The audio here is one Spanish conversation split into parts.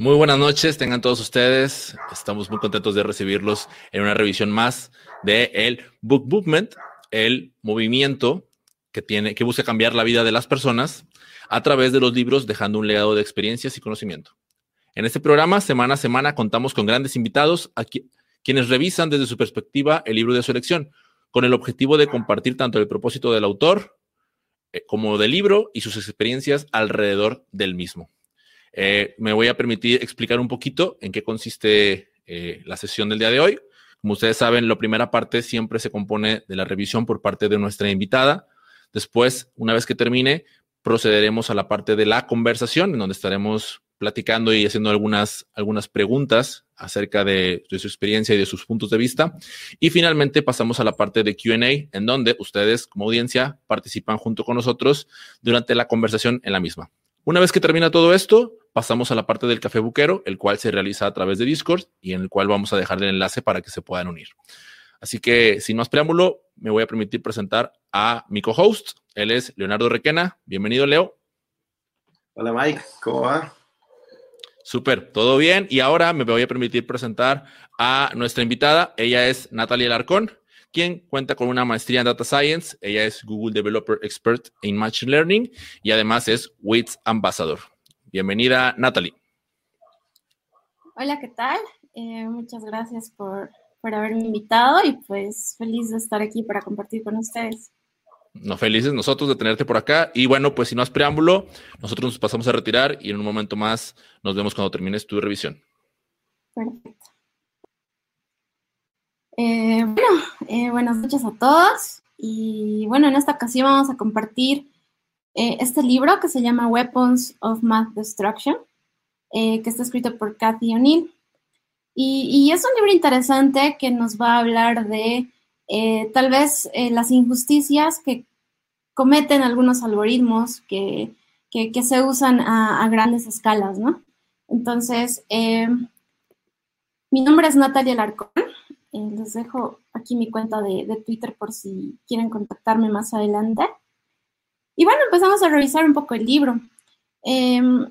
Muy buenas noches, tengan todos ustedes. Estamos muy contentos de recibirlos en una revisión más de el Book Movement, el movimiento que tiene que busca cambiar la vida de las personas a través de los libros, dejando un legado de experiencias y conocimiento. En este programa, semana a semana, contamos con grandes invitados aquí, quienes revisan desde su perspectiva el libro de su elección, con el objetivo de compartir tanto el propósito del autor eh, como del libro y sus experiencias alrededor del mismo. Eh, me voy a permitir explicar un poquito en qué consiste eh, la sesión del día de hoy. Como ustedes saben, la primera parte siempre se compone de la revisión por parte de nuestra invitada. Después, una vez que termine, procederemos a la parte de la conversación, en donde estaremos platicando y haciendo algunas, algunas preguntas acerca de, de, su experiencia y de sus puntos de vista. Y finalmente pasamos a la parte de QA, en donde ustedes como audiencia participan junto con nosotros durante la conversación en la misma. Una vez que termina todo esto, pasamos a la parte del café buquero, el cual se realiza a través de Discord y en el cual vamos a dejar el enlace para que se puedan unir. Así que, sin más preámbulo, me voy a permitir presentar a mi co-host. Él es Leonardo Requena. Bienvenido, Leo. Hola, Mike. ¿Cómo va? Súper, todo bien. Y ahora me voy a permitir presentar a nuestra invitada. Ella es Natalia Larcón, quien cuenta con una maestría en Data Science. Ella es Google Developer Expert in Machine Learning y además es WITS Ambassador. Bienvenida, Natalie. Hola, ¿qué tal? Eh, muchas gracias por, por haberme invitado y pues feliz de estar aquí para compartir con ustedes. No, felices nosotros de tenerte por acá. Y bueno, pues si no has preámbulo, nosotros nos pasamos a retirar y en un momento más nos vemos cuando termines tu revisión. Perfecto. Eh, bueno, eh, buenas noches a todos. Y bueno, en esta ocasión vamos a compartir eh, este libro que se llama Weapons of Math Destruction, eh, que está escrito por Cathy O'Neill. Y, es un libro interesante que nos va a hablar de eh, tal vez las injusticias que cometen algunos algoritmos que, que, se usan a, grandes escalas, ¿no? Entonces, mi nombre es Natalia Larcón. les dejo aquí mi cuenta de, de Twitter por si quieren contactarme más adelante. Y bueno, empezamos a revisar un poco el libro. Em,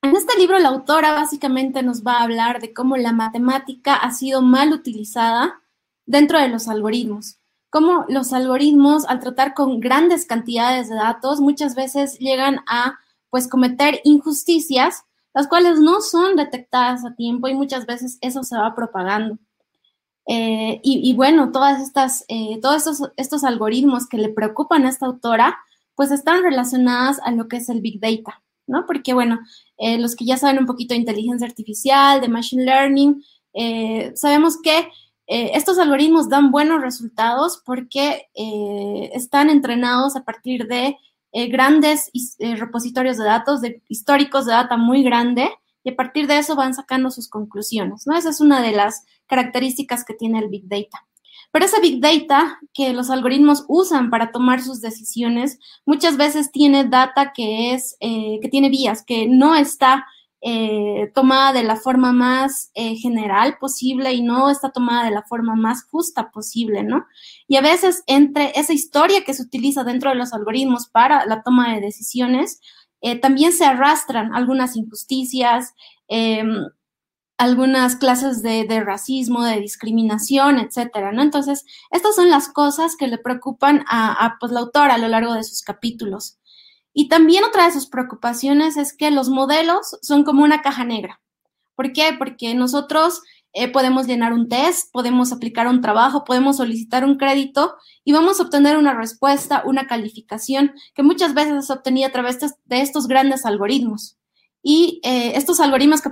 en este libro la autora básicamente nos va a hablar de cómo la matemática ha sido mal utilizada dentro de los algoritmos. Cómo los algoritmos, al tratar con grandes cantidades de datos, muchas veces llegan a pues cometer injusticias, las cuales no son detectadas a tiempo y muchas veces eso se va propagando. Eh, y, bueno, todas estas, eh, todos estos, estos algoritmos que le preocupan a esta autora, pues están relacionadas a lo que es el Big Data, ¿no? Porque, bueno, eh, los que ya saben un poquito de inteligencia artificial, de Machine Learning, eh, sabemos que eh, estos algoritmos dan buenos resultados porque están entrenados a partir de grandes repositorios de datos, de históricos de data muy grande, y a partir de eso van sacando sus conclusiones, ¿no? Esa es una de las características que tiene el Big Data. Pero ese big data que los algoritmos usan para tomar sus decisiones muchas veces tiene data que es eh, que tiene vías que no está eh, tomada de la forma más eh, general posible y no está tomada de la forma más justa posible, ¿no? Y a veces entre esa historia que se utiliza dentro de los algoritmos para la toma de decisiones, también se arrastran algunas injusticias, em, algunas clases de, racismo, de discriminación, etcétera, ¿no? Entonces, estas son las cosas que le preocupan a, pues, la autora a lo largo de sus capítulos. Y también otra de sus preocupaciones es que los modelos son como una caja negra. ¿Por qué? Porque nosotros eh, podemos llenar un test, podemos aplicar un trabajo, podemos solicitar un crédito y vamos a obtener una respuesta, una calificación que muchas veces es obtenida a través de estos grandes algoritmos y eh, estos algoritmos que,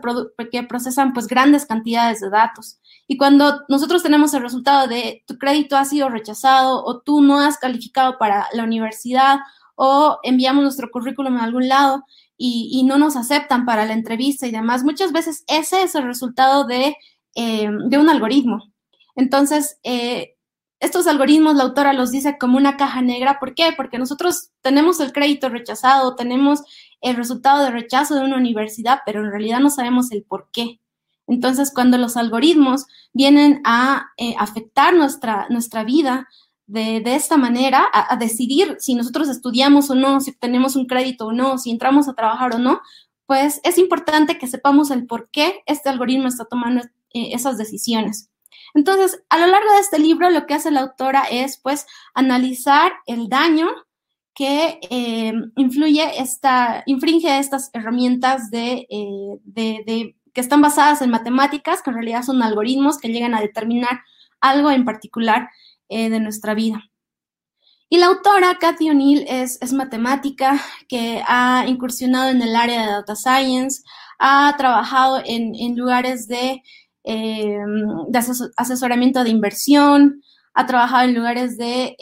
que, procesan pues grandes cantidades de datos. Y cuando nosotros tenemos el resultado de tu crédito ha sido rechazado o tú no has calificado para la universidad o enviamos nuestro currículum a algún lado y, no nos aceptan para la entrevista y demás, muchas veces ese es el resultado de, eh, de un algoritmo. Entonces, eh, estos algoritmos, la autora los dice como una caja negra. ¿Por qué? Porque nosotros tenemos el crédito rechazado, tenemos el resultado de rechazo de una universidad, pero en realidad no sabemos el por qué. Entonces, cuando los algoritmos vienen a eh, afectar nuestra, nuestra vida de, esta manera, a, decidir si nosotros estudiamos o no, si obtenemos un crédito o no, si entramos a trabajar o no, pues es importante que sepamos el por qué este algoritmo está tomando esas decisiones. Entonces, a lo largo de este libro, lo que hace la autora es, pues, analizar el daño que eh, influye esta, infringe estas herramientas de, eh, de, que están basadas en matemáticas, que en realidad son algoritmos que llegan a determinar algo en particular eh, de nuestra vida. Y la autora, Cathy O'Neill, es, es, matemática que ha incursionado en el área de data science, ha trabajado en, en lugares de de asesoramiento de inversión, ha trabajado en lugares de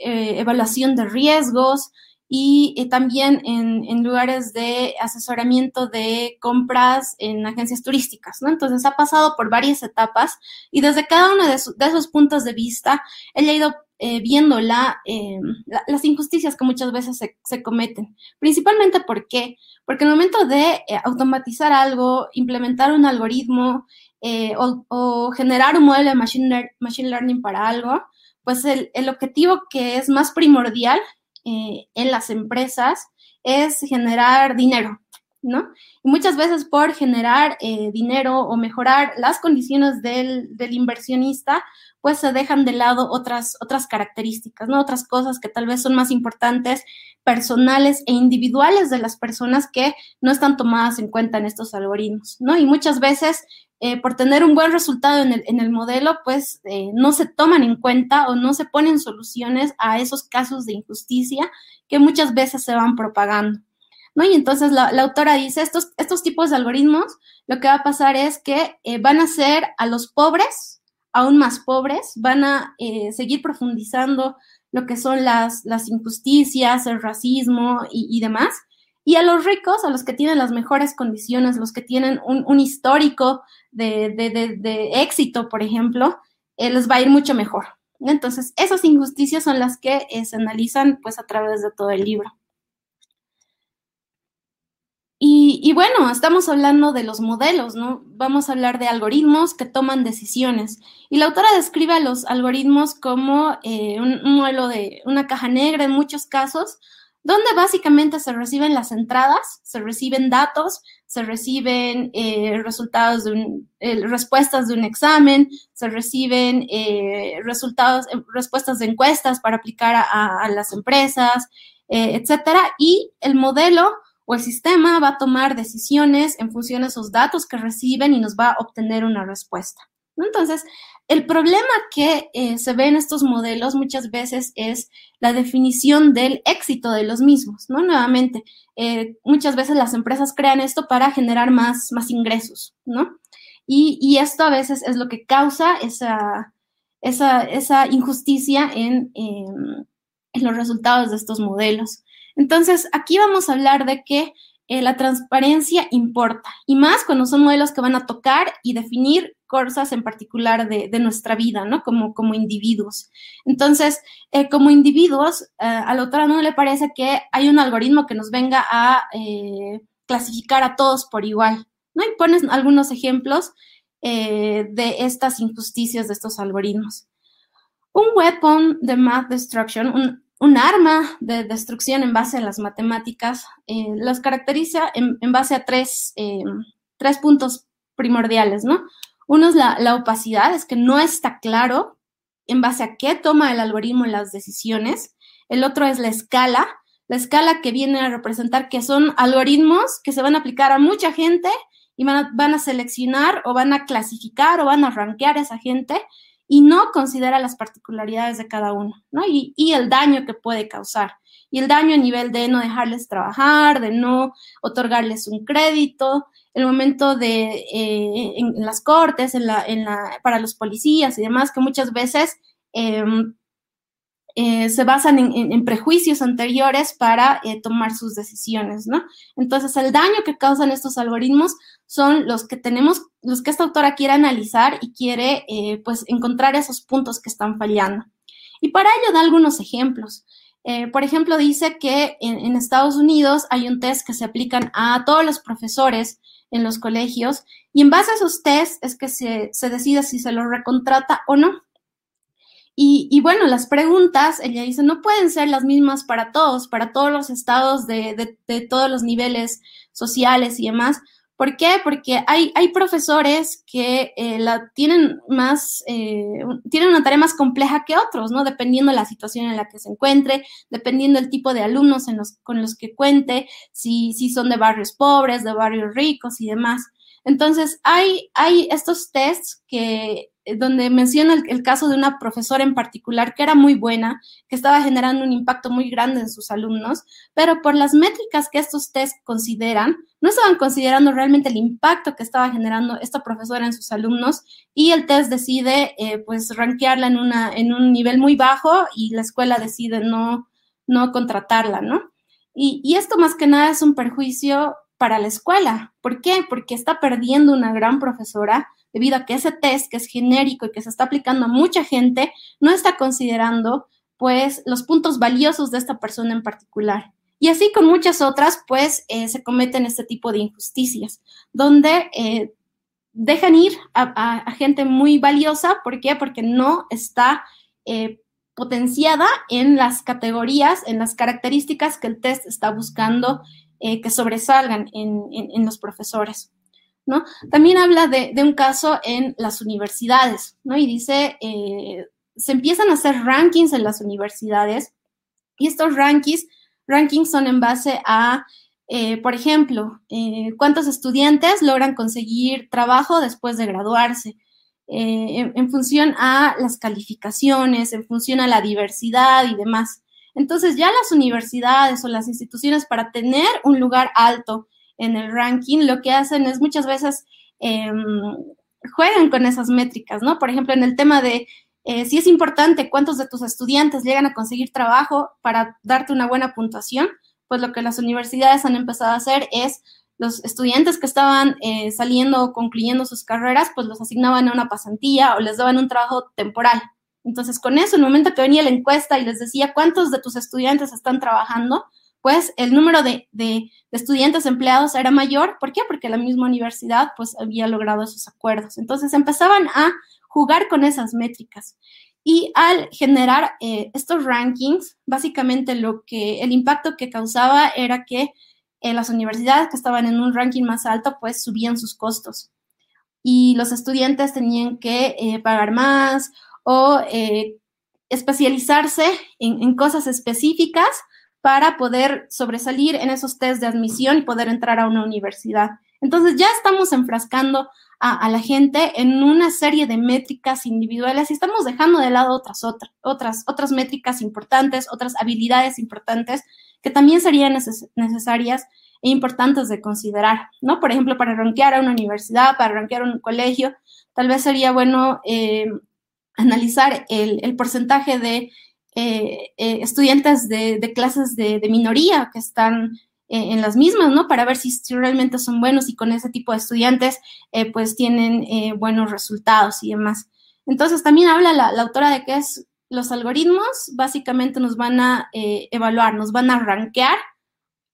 evaluación de riesgos y también en, lugares de asesoramiento de compras en agencias turísticas, ¿no? Entonces ha pasado por varias etapas y desde cada uno de, esos puntos de vista, ella ha ido viendo la, las injusticias que muchas veces se, cometen. Principalmente ¿por qué? Porque el momento de automatizar algo, implementar un algoritmo, eh, o, generar un modelo de machine, machine learning para algo, pues el, el, objetivo que es más primordial eh, en las empresas es generar dinero, ¿no? Y muchas veces por generar eh, dinero o mejorar las condiciones del, del, inversionista, pues se dejan de lado otras, otras características, ¿no? Otras cosas que tal vez son más importantes, personales e individuales de las personas que no están tomadas en cuenta en estos algoritmos, ¿no? Y muchas veces eh, por tener un buen resultado en el, en el modelo, pues eh, no se toman en cuenta o no se ponen soluciones a esos casos de injusticia que muchas veces se van propagando. ¿no? Y entonces la, autora dice, estos, estos tipos de algoritmos, lo que va a pasar es que eh, van a hacer a los pobres aún más pobres, van a seguir profundizando lo que son las, las injusticias, el racismo y, demás, y a los ricos, a los que tienen las mejores condiciones, los que tienen un, histórico de, éxito, por ejemplo, eh, les va a ir mucho mejor. Entonces, esas injusticias son las que eh, se analizan pues a través de todo el libro. Y, y, bueno, estamos hablando de los modelos, ¿no? Vamos a hablar de algoritmos que toman decisiones. Y la autora describe a los algoritmos como eh, un, modelo de una caja negra en muchos casos, donde básicamente se reciben las entradas, se reciben datos, se reciben eh, resultados de un, eh, respuestas de un examen, se reciben resultados, respuestas de encuestas para aplicar a, a las empresas, etcétera, y el modelo o el sistema va a tomar decisiones en función de esos datos que reciben y nos va a obtener una respuesta. Entonces, el problema que eh, se ve en estos modelos muchas veces es la definición del éxito de los mismos, ¿no? Nuevamente, eh, muchas veces las empresas crean esto para generar más, más ingresos, ¿no? Y, esto a veces es lo que causa esa, esa, injusticia en, en, los resultados de estos modelos. Entonces, aquí vamos a hablar de que eh, la transparencia importa, y más cuando son modelos que van a tocar y definir cosas en particular de, nuestra vida, ¿no? Como, como individuos. Entonces, eh, como individuos, eh, a la autora no le parece que hay un algoritmo que nos venga a eh, clasificar a todos por igual, ¿no? Y pones algunos ejemplos de estas injusticias de estos algoritmos. Un weapon de math destruction, un, arma de destrucción en base a las matemáticas, los caracteriza en, base a tres, tres puntos primordiales, ¿no? Uno es la, opacidad, es que no está claro en base a qué toma el algoritmo las decisiones. El otro es la escala, la escala que viene a representar que son algoritmos que se van a aplicar a mucha gente y van a, seleccionar o van a clasificar o van a rankear a esa gente y no considera las particularidades de cada uno, ¿no? Y, el daño que puede causar. Y el daño a nivel de no dejarles trabajar, de no otorgarles un crédito, el momento de eh, en, las cortes, en la, en para los policías y demás, que muchas veces em, eh, se basan en, prejuicios anteriores para eh, tomar sus decisiones, ¿no? Entonces, el daño que causan estos algoritmos son los que tenemos, los que esta autora quiere analizar y quiere, pues, encontrar esos puntos que están fallando. Y para ello da algunos ejemplos. por ejemplo, dice que en, Estados Unidos hay un test que se aplican a todos los profesores en los colegios y en base a esos test es que se, decide si se lo recontrata o no. Y, bueno, las preguntas, ella dice, no pueden ser las mismas para todos, para todos los estados de, de, todos los niveles sociales y demás. ¿Por qué? Porque hay, hay profesores que eh, la tienen más, eh, tienen una tarea más compleja que otros, ¿no? Dependiendo de la situación en la que se encuentre, dependiendo del tipo de alumnos en los, con los que cuente, si, si son de barrios pobres, de barrios ricos y demás. Entonces, hay, hay estos tests que donde menciona el, caso de una profesora en particular que era muy buena, que estaba generando un impacto muy grande en sus alumnos, pero por las métricas que estos test consideran, no estaban considerando realmente el impacto que estaba generando esta profesora en sus alumnos y el test decide eh, pues rankearla en, una, en un nivel muy bajo y la escuela decide no, no contratarla, ¿no? Y, y esto más que nada es un perjuicio para la escuela. ¿Por qué? Porque está perdiendo una gran profesora debido a que ese test que es genérico y que se está aplicando a mucha gente no está considerando pues los puntos valiosos de esta persona en particular. Y así con muchas otras, pues eh, se cometen este tipo de injusticias, donde eh, dejan ir a, gente muy valiosa. ¿Por qué? Porque no está eh, potenciada en las categorías, en las características que el test está buscando que sobresalgan en los profesores. También habla de, un caso en las universidades, ¿no? Y dice, eh, se empiezan a hacer rankings en las universidades y estos rankings, rankings son en base a, eh, por ejemplo, eh, cuántos estudiantes logran conseguir trabajo después de graduarse, en, en, función a las calificaciones, en función a la diversidad y demás. Entonces ya las universidades o las instituciones para tener un lugar alto en el ranking, lo que hacen es muchas veces em, juegan con esas métricas, ¿no? Por ejemplo, en el tema de eh, si es importante cuántos de tus estudiantes llegan a conseguir trabajo para darte una buena puntuación, pues lo que las universidades han empezado a hacer es los estudiantes que estaban eh, saliendo o concluyendo sus carreras, pues los asignaban a una pasantía o les daban un trabajo temporal. Entonces, con eso, en el momento que venía la encuesta y les decía cuántos de tus estudiantes están trabajando, pues el número de, estudiantes empleados era mayor. ¿Por qué? Porque la misma universidad pues había logrado esos acuerdos. Entonces empezaban a jugar con esas métricas. Y al generar eh, estos rankings, básicamente lo que el impacto que causaba era que eh, las universidades que estaban en un ranking más alto, pues subían sus costos. Y los estudiantes tenían que eh, pagar más o especializarse en, cosas específicas para poder sobresalir en esos test de admisión y poder entrar a una universidad. Entonces ya estamos enfrascando a, la gente en una serie de métricas individuales y estamos dejando de lado otras, otras, otras, métricas importantes, otras habilidades importantes que también serían necesarias e importantes de considerar, ¿no? Por ejemplo, para rankear a una universidad, para rankear un colegio, tal vez sería bueno eh, analizar el porcentaje de eh, eh, estudiantes de, clases de, minoría que están eh, en las mismas, ¿no? Para ver si, realmente son buenos y con ese tipo de estudiantes, pues tienen buenos resultados y demás. Entonces, también habla la, autora de que es los algoritmos básicamente nos van a evaluar, nos van a rankear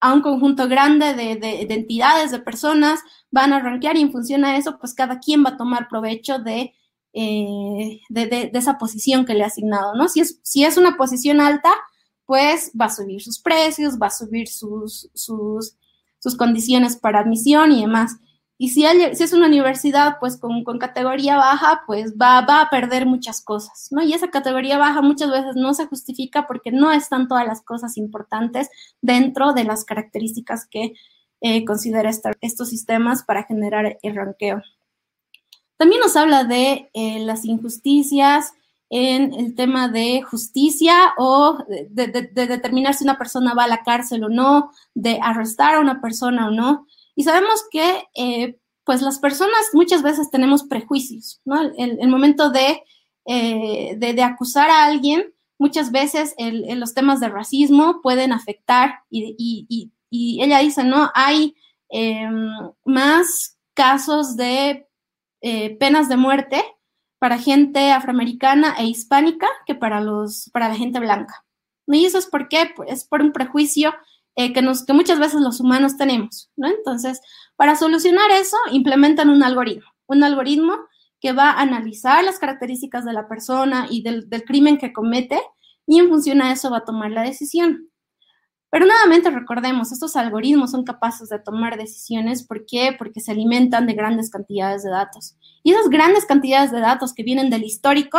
a un conjunto grande de, de, entidades, de personas, van a rankear y en función a eso, pues cada quien va a tomar provecho de eh, de, esa posición que le ha asignado, ¿no? Si es, si es una posición alta, pues va a subir sus precios, va a subir sus, sus, condiciones para admisión y demás. Y si, si es una universidad, pues con, categoría baja, pues va, va, a perder muchas cosas, ¿no? Y esa categoría baja muchas veces no se justifica porque no están todas las cosas importantes dentro de las características que eh, considera estos sistemas para generar el ranqueo. También nos habla de eh, las injusticias en el tema de justicia o de, determinar si una persona va a la cárcel o no, de arrestar a una persona o no. Y sabemos que eh, pues las personas muchas veces tenemos prejuicios, ¿no? El, momento de, eh, de, acusar a alguien, muchas veces los temas de racismo pueden afectar y ella dice, ¿no? Hay em, más casos de eh, penas de muerte para gente afroamericana e hispánica que para, los, para la gente blanca. Y eso es porque pues, es por un prejuicio eh, que, nos, que muchas veces los humanos tenemos. ¿no? Entonces, para solucionar eso, implementan un algoritmo. Un algoritmo que va a analizar las características de la persona y del, del crimen que comete y en función a eso va a tomar la decisión. Pero nuevamente recordemos, estos algoritmos son capaces de tomar decisiones. ¿Por qué? Porque se alimentan de grandes cantidades de datos. Y esas grandes cantidades de datos que vienen del histórico,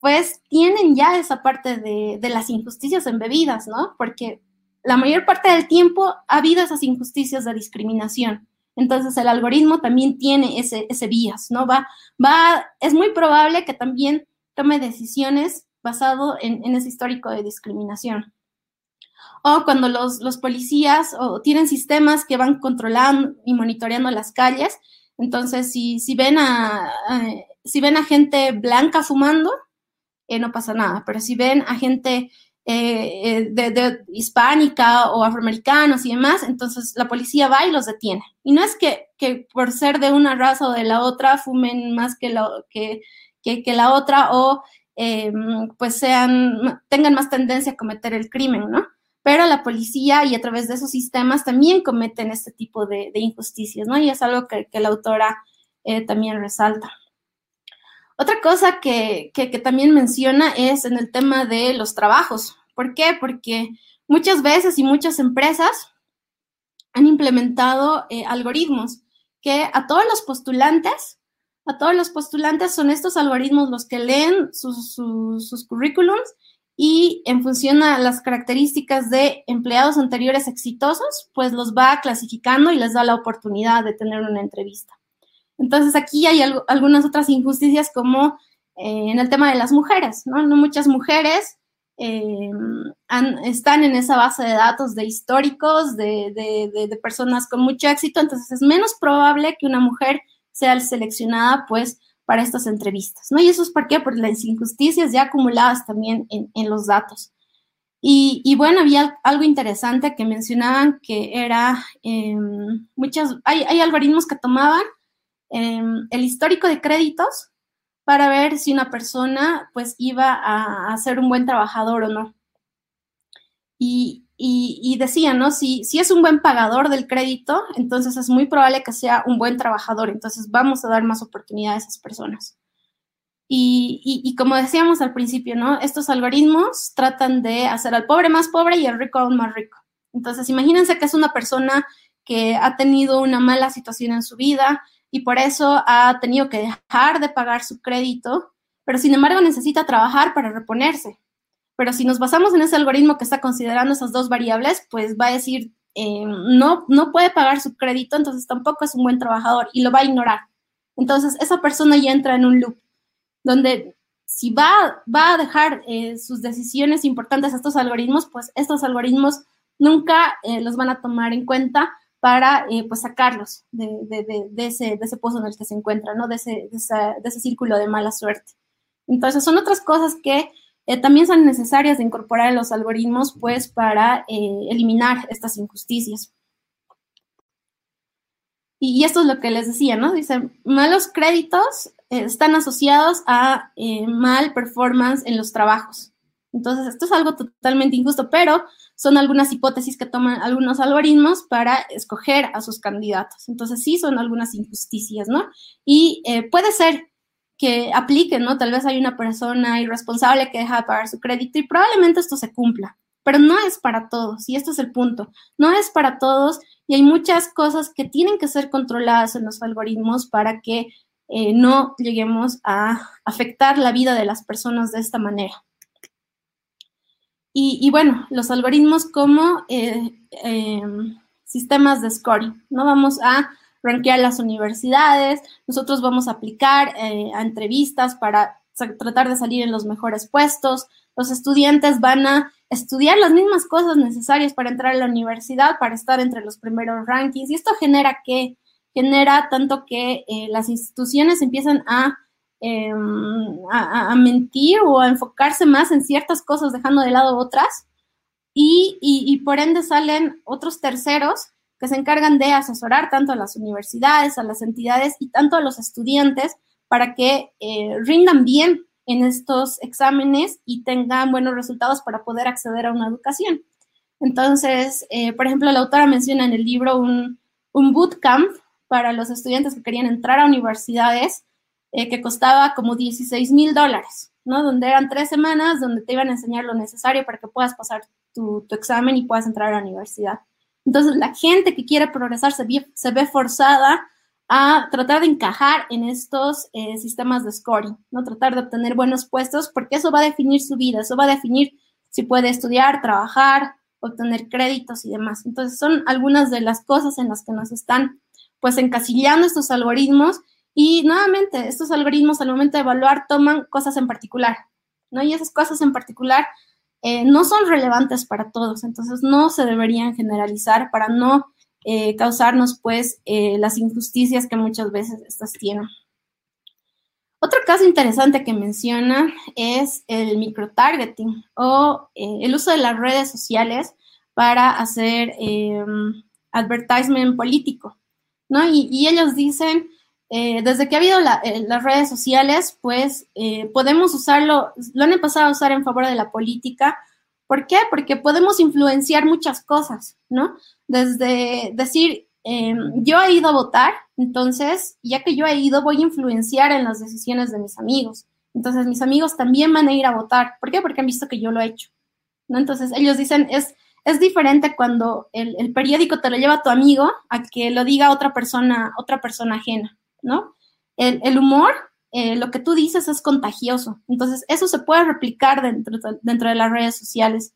pues tienen ya esa parte de, las injusticias embebidas, ¿no? Porque la mayor parte del tiempo ha habido esas injusticias de discriminación. Entonces el algoritmo también tiene ese, ese vías, ¿no? Va, va, es muy probable que también tome decisiones basado en ese histórico de discriminación. O cuando los, los policías o tienen sistemas que van controlando y monitoreando las calles, entonces si, si, ven, a, si ven a gente blanca fumando, eh, no pasa nada, pero si ven a gente eh, eh, de, hispánica o afroamericanos y demás, entonces la policía va y los detiene. Y no es que, que por ser de una raza o de la otra fumen más que, la, que, que, que la otra o eh, pues sean, tengan más tendencia a cometer el crimen, ¿no? Pero la policía y a través de esos sistemas también cometen este tipo de, injusticias, ¿no? Y es algo que, la autora eh, también resalta. Otra cosa que, que, que, también menciona es en el tema de los trabajos. ¿Por qué? Porque muchas veces y muchas empresas han implementado eh, algoritmos que a todos los postulantes, a todos los postulantes son estos algoritmos los que leen sus, sus, sus currículums y en función a las características de empleados anteriores exitosos, pues los va clasificando y les da la oportunidad de tener una entrevista. Entonces aquí hay algunas otras injusticias como eh, en el tema de las mujeres, ¿no? no muchas mujeres eh, están en esa base de datos de históricos, de, de, de, de, personas con mucho éxito, entonces es menos probable que una mujer sea seleccionada pues para estas entrevistas, ¿no? Y eso es por qué, por las injusticias ya acumuladas también en, en los datos. Y, y, bueno, había algo interesante que mencionaban que era eh, muchas, hay, hay algoritmos que tomaban eh, el histórico de créditos para ver si una persona pues iba a, a ser un buen trabajador o no. Y, y, y decía, ¿no? Si, si, es un buen pagador del crédito, entonces es muy probable que sea un buen trabajador, entonces vamos a dar más oportunidad a esas personas. Y, y, como decíamos al principio, ¿no? Estos algoritmos tratan de hacer al pobre más pobre y al rico aún más rico. Entonces, imagínense que es una persona que ha tenido una mala situación en su vida, y por eso ha tenido que dejar de pagar su crédito, pero sin embargo necesita trabajar para reponerse. Pero si nos basamos en ese algoritmo que está considerando esas dos variables, pues va a decir, eh, no, no puede pagar su crédito, entonces tampoco es un buen trabajador y lo va a ignorar. Entonces esa persona ya entra en un loop donde si va, va a dejar eh, sus decisiones importantes a estos algoritmos, pues estos algoritmos nunca eh, los van a tomar en cuenta para eh, pues sacarlos de, de, de, de, ese, de ese pozo en el que se encuentran, ¿no? de, ese, esa, de ese círculo de mala suerte. Entonces son otras cosas que eh, también son necesarias de incorporar en los algoritmos pues para eh, eliminar estas injusticias. Y, esto es lo que les decía, ¿no? Dice, malos créditos eh, están asociados a mal performance en los trabajos. Entonces, esto es algo totalmente injusto, pero son algunas hipótesis que toman algunos algoritmos para escoger a sus candidatos. Entonces sí son algunas injusticias, ¿no? Y puede ser que aplique, ¿no? Tal vez hay una persona irresponsable que deja de pagar su crédito y probablemente esto se cumpla, pero no es para todos y este es el punto, no es para todos y hay muchas cosas que tienen que ser controladas en los algoritmos para que eh, no lleguemos a afectar la vida de las personas de esta manera. Y, bueno, los algoritmos como eh, eh, sistemas de scoring, ¿no? Vamos a rankear las universidades, nosotros vamos a aplicar eh, a entrevistas para tratar de salir en los mejores puestos, los estudiantes van a estudiar las mismas cosas necesarias para entrar a la universidad, para estar entre los primeros rankings, y esto genera que, genera tanto que eh, las instituciones empiezan a eh, a, a, mentir o a enfocarse más en ciertas cosas, dejando de lado otras. Y, y, por ende salen otros terceros que se encargan de asesorar tanto a las universidades, a las entidades y tanto a los estudiantes para que eh, rindan bien en estos exámenes y tengan buenos resultados para poder acceder a una educación. Entonces, eh, por ejemplo, la autora menciona en el libro un, un bootcamp para los estudiantes que querían entrar a universidades eh, que costaba como 16 mil dólares, ¿no? Donde eran tres semanas donde te iban a enseñar lo necesario para que puedas pasar tu, examen y puedas entrar a la universidad. Entonces, la gente que quiere progresar se ve, forzada a tratar de encajar en estos eh, sistemas de scoring, ¿no? Tratar de obtener buenos puestos, porque eso va a definir su vida, eso va a definir si puede estudiar, trabajar, obtener créditos y demás. Entonces, son algunas de las cosas en las que nos están, pues, encasillando estos algoritmos y nuevamente, estos algoritmos al momento de evaluar toman cosas en particular, ¿no? Y esas cosas en particular eh, no son relevantes para todos, entonces no se deberían generalizar para no eh, causarnos pues eh, las injusticias que muchas veces estas tienen. Otro caso interesante que menciona es el microtargeting o el uso de las redes sociales para hacer em, advertisement político, ¿no? y ellos dicen eh, desde que ha habido eh, las redes sociales, pues eh, podemos usarlo, lo han empezado a usar en favor de la política. ¿Por qué? Porque podemos influenciar muchas cosas, ¿no? Desde decir, em, yo he ido a votar, entonces, ya que yo he ido, voy a influenciar en las decisiones de mis amigos. Entonces, mis amigos también van a ir a votar. ¿Por qué? Porque han visto que yo lo he hecho. Entonces, ellos dicen, es, es diferente cuando el, el periódico te lo lleva a tu amigo a que lo diga otra persona, otra persona ajena. ¿No? El, humor, eh, lo que tú dices es contagioso. Entonces, eso se puede replicar dentro, de las redes sociales.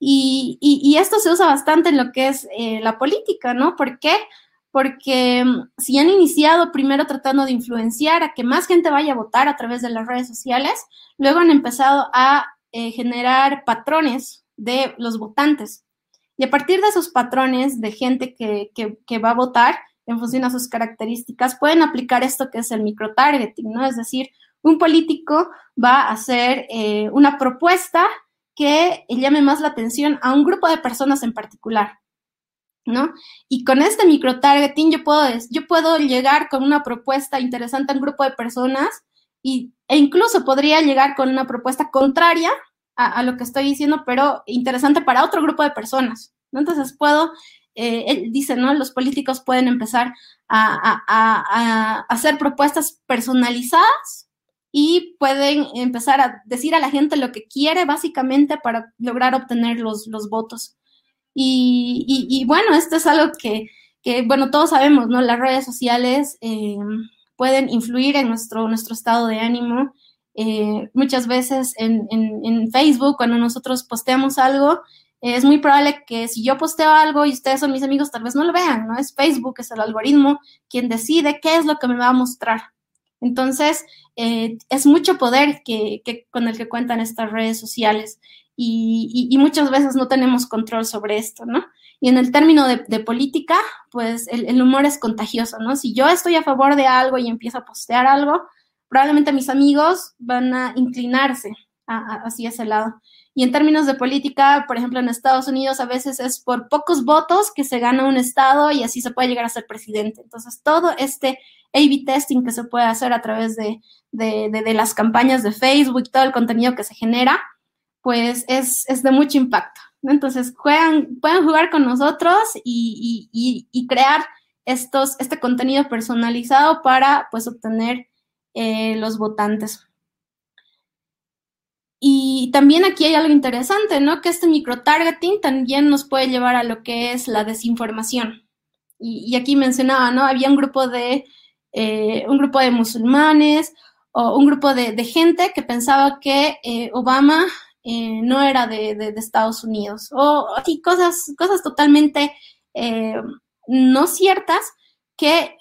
Y, esto se usa bastante en lo que es eh, la política, ¿no? ¿Por qué? Porque mm, si han iniciado primero tratando de influenciar a que más gente vaya a votar a través de las redes sociales, luego han empezado a eh, generar patrones de los votantes. Y a partir de esos patrones de gente que va a votar, en función a sus características, pueden aplicar esto que es el microtargeting, ¿no? Es decir, un político va a hacer eh, una propuesta que llame más la atención a un grupo de personas en particular, ¿no? Y con este microtargeting yo puedo, yo puedo llegar con una propuesta interesante a un grupo de personas y, e incluso podría llegar con una propuesta contraria a, a, lo que estoy diciendo, pero interesante para otro grupo de personas, ¿no? Entonces puedo eh, él dice, ¿no? Los políticos pueden empezar a, hacer propuestas personalizadas y pueden empezar a decir a la gente lo que quiere básicamente para lograr obtener los, votos. Y, bueno, esto es algo que, bueno, todos sabemos, ¿no? Las redes sociales eh, pueden influir en nuestro, nuestro estado de ánimo. Eh, muchas veces en, en, Facebook, cuando nosotros posteamos algo, es muy probable que si yo posteo algo y ustedes son mis amigos, tal vez no lo vean, ¿no? Es Facebook, es el algoritmo quien decide qué es lo que me va a mostrar. Entonces, eh, es mucho poder que, con el que cuentan estas redes sociales y, muchas veces no tenemos control sobre esto, ¿no? Y en el término de, política, pues el, humor es contagioso, ¿no? Si yo estoy a favor de algo y empiezo a postear algo, probablemente mis amigos van a inclinarse hacia ese lado. Y en términos de política, por ejemplo, en Estados Unidos a veces es por pocos votos que se gana un estado y así se puede llegar a ser presidente. Entonces, todo este A-B testing que se puede hacer a través de, las campañas de Facebook, todo el contenido que se genera, pues es, de mucho impacto. Entonces, juegan, pueden jugar con nosotros y, crear estos, este contenido personalizado para pues obtener eh, los votantes. Y también aquí hay algo interesante, ¿no? Que este microtargeting también nos puede llevar a lo que es la desinformación. Y, aquí mencionaba, ¿no? Había un grupo de, eh, un grupo de musulmanes o un grupo de, gente que pensaba que eh, Obama eh, no era de, Estados Unidos. O así cosas, cosas totalmente no ciertas que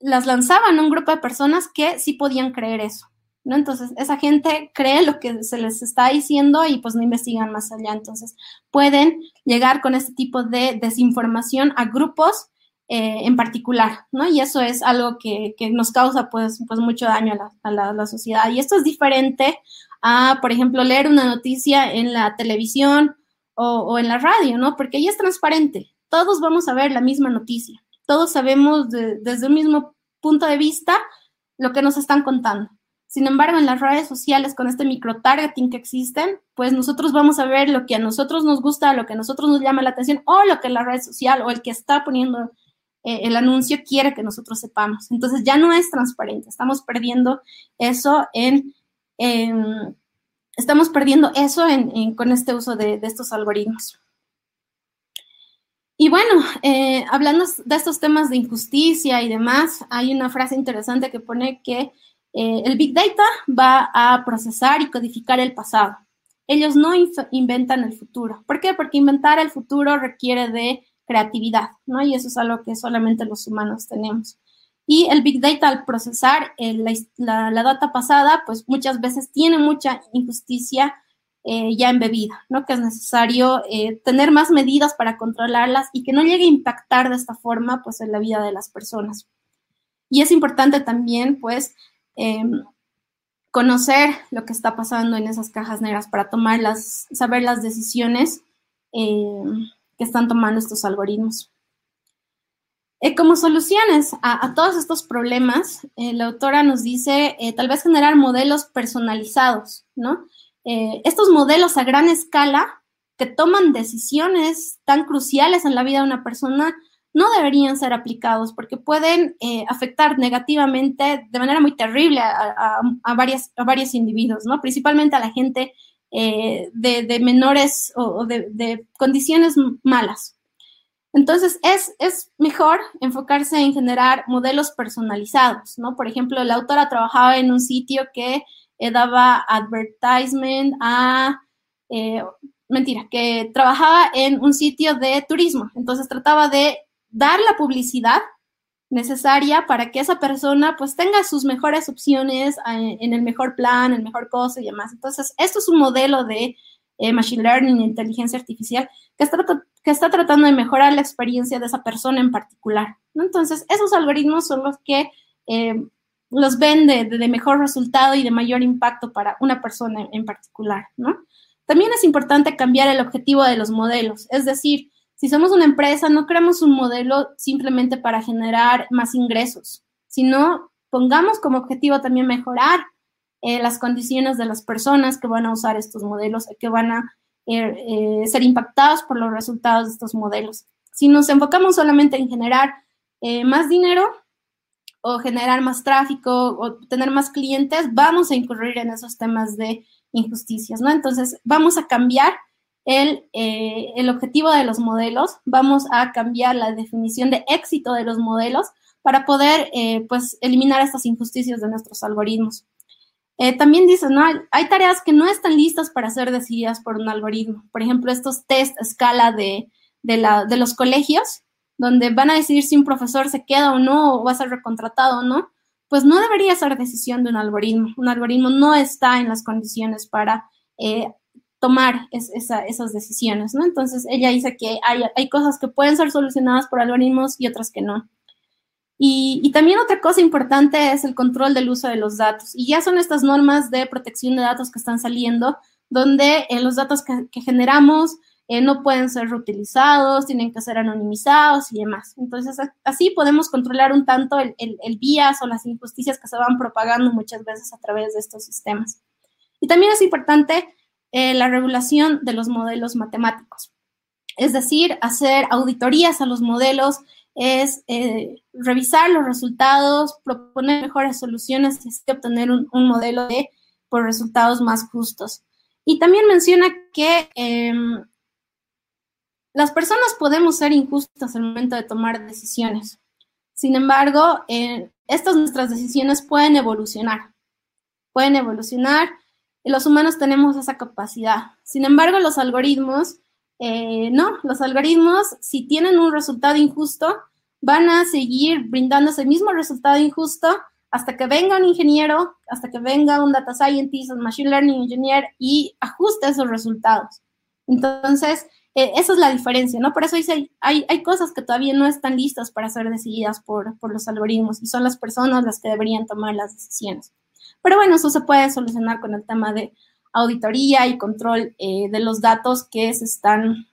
las lanzaban a un grupo de personas que sí podían creer eso. ¿No? Entonces, esa gente cree lo que se les está diciendo y pues no investigan más allá. Entonces, pueden llegar con este tipo de desinformación a grupos eh, en particular, ¿no? Y eso es algo que, nos causa pues, pues mucho daño a la, sociedad. Y esto es diferente a, por ejemplo, leer una noticia en la televisión o, en la radio, ¿no? Porque ahí es transparente. Todos vamos a ver la misma noticia. Todos sabemos desde un mismo punto de vista lo que nos están contando. Sin embargo, en las redes sociales, con este microtargeting que existen, pues nosotros vamos a ver lo que a nosotros nos gusta, lo que a nosotros nos llama la atención, o lo que la red social o el que está poniendo el anuncio quiere que nosotros sepamos. Entonces ya no es transparente, estamos perdiendo eso en, estamos perdiendo eso con este uso de estos algoritmos. Y bueno, eh, hablando de estos temas de injusticia y demás, hay una frase interesante que pone que eh, el Big Data va a procesar y codificar el pasado. Ellos no inventan el futuro. ¿Por qué? Porque inventar el futuro requiere de creatividad, ¿no? Y eso es algo que solamente los humanos tenemos. Y el Big Data al procesar eh, la, data pasada, pues muchas veces tiene mucha injusticia eh, ya embebida, ¿no? Que es necesario tener más medidas para controlarlas y que no llegue a impactar de esta forma, pues, en la vida de las personas. Y es importante también, pues, em, conocer lo que está pasando en esas cajas negras para tomar las, saber las decisiones em, que están tomando estos algoritmos. Eh, como soluciones a, todos estos problemas, la autora nos dice tal vez generar modelos personalizados, ¿no? Eh, estos modelos a gran escala que toman decisiones tan cruciales en la vida de una persona no deberían ser aplicados porque pueden eh, afectar negativamente de manera muy terrible a, varios individuos, ¿no? Principalmente a la gente eh, de, menores o, de, condiciones malas. Entonces, es, es, mejor enfocarse en generar modelos personalizados, ¿no? Por ejemplo, la autora trabajaba en un sitio que eh, daba advertisement a, eh, mentira, que trabajaba en un sitio de turismo. Entonces trataba de dar la publicidad necesaria para que esa persona pues tenga sus mejores opciones eh, en el mejor plan, el mejor costo y demás. Entonces, esto es un modelo de Machine Learning inteligencia artificial que está, que está tratando de mejorar la experiencia de esa persona en particular. Entonces, esos algoritmos son los que los ven de, mejor resultado y de mayor impacto para una persona en particular. También es importante cambiar el objetivo de los modelos, es decir, si somos una empresa, no creamos un modelo simplemente para generar más ingresos, sino pongamos como objetivo también mejorar eh, las condiciones de las personas que van a usar estos modelos, que van a eh, eh, ser impactados por los resultados de estos modelos. Si nos enfocamos solamente en generar más dinero, o generar más tráfico o tener más clientes, vamos a incurrir en esos temas de injusticias, ¿no? Entonces, vamos a cambiar el, eh, el objetivo de los modelos, vamos a cambiar la definición de éxito de los modelos para poder, eh, pues, eliminar estas injusticias de nuestros algoritmos. Eh, también dice, ¿no? Hay, tareas que no están listas para ser decididas por un algoritmo. Por ejemplo, estos test a escala de, de, la, de los colegios, donde van a decidir si un profesor se queda o no, o va a ser recontratado o no, pues no debería ser decisión de un algoritmo. Un algoritmo no está en las condiciones para tomar esas decisiones, ¿no? Entonces, ella dice que hay, cosas que pueden ser solucionadas por algoritmos y otras que no. Y, también otra cosa importante es el control del uso de los datos. Y ya son estas normas de protección de datos que están saliendo, donde en los datos que generamos eh, no pueden ser reutilizados, tienen que ser anonimizados y demás. Entonces, así podemos controlar un tanto el, el, vías o las injusticias que se van propagando muchas veces a través de estos sistemas. Y también es importante eh, la regulación de los modelos matemáticos. Es decir, hacer auditorías a los modelos, es eh, revisar los resultados, proponer mejores soluciones y así obtener un, modelo de por resultados más justos. Y también menciona que em, las personas podemos ser injustas al momento de tomar decisiones. Sin embargo, eh, estas nuestras decisiones pueden evolucionar. Pueden evolucionar los humanos tenemos esa capacidad. Sin embargo, los algoritmos, eh, no, los algoritmos, si tienen un resultado injusto, van a seguir brindando ese mismo resultado injusto hasta que venga un ingeniero, hasta que venga un data scientist, un machine learning engineer y ajuste esos resultados. Entonces, eh, esa es la diferencia, ¿no? Por eso hay cosas que todavía no están listas para ser decididas por, los algoritmos y son las personas las que deberían tomar las decisiones. Pero bueno, eso se puede solucionar con el tema de auditoría y control eh, de los datos que se están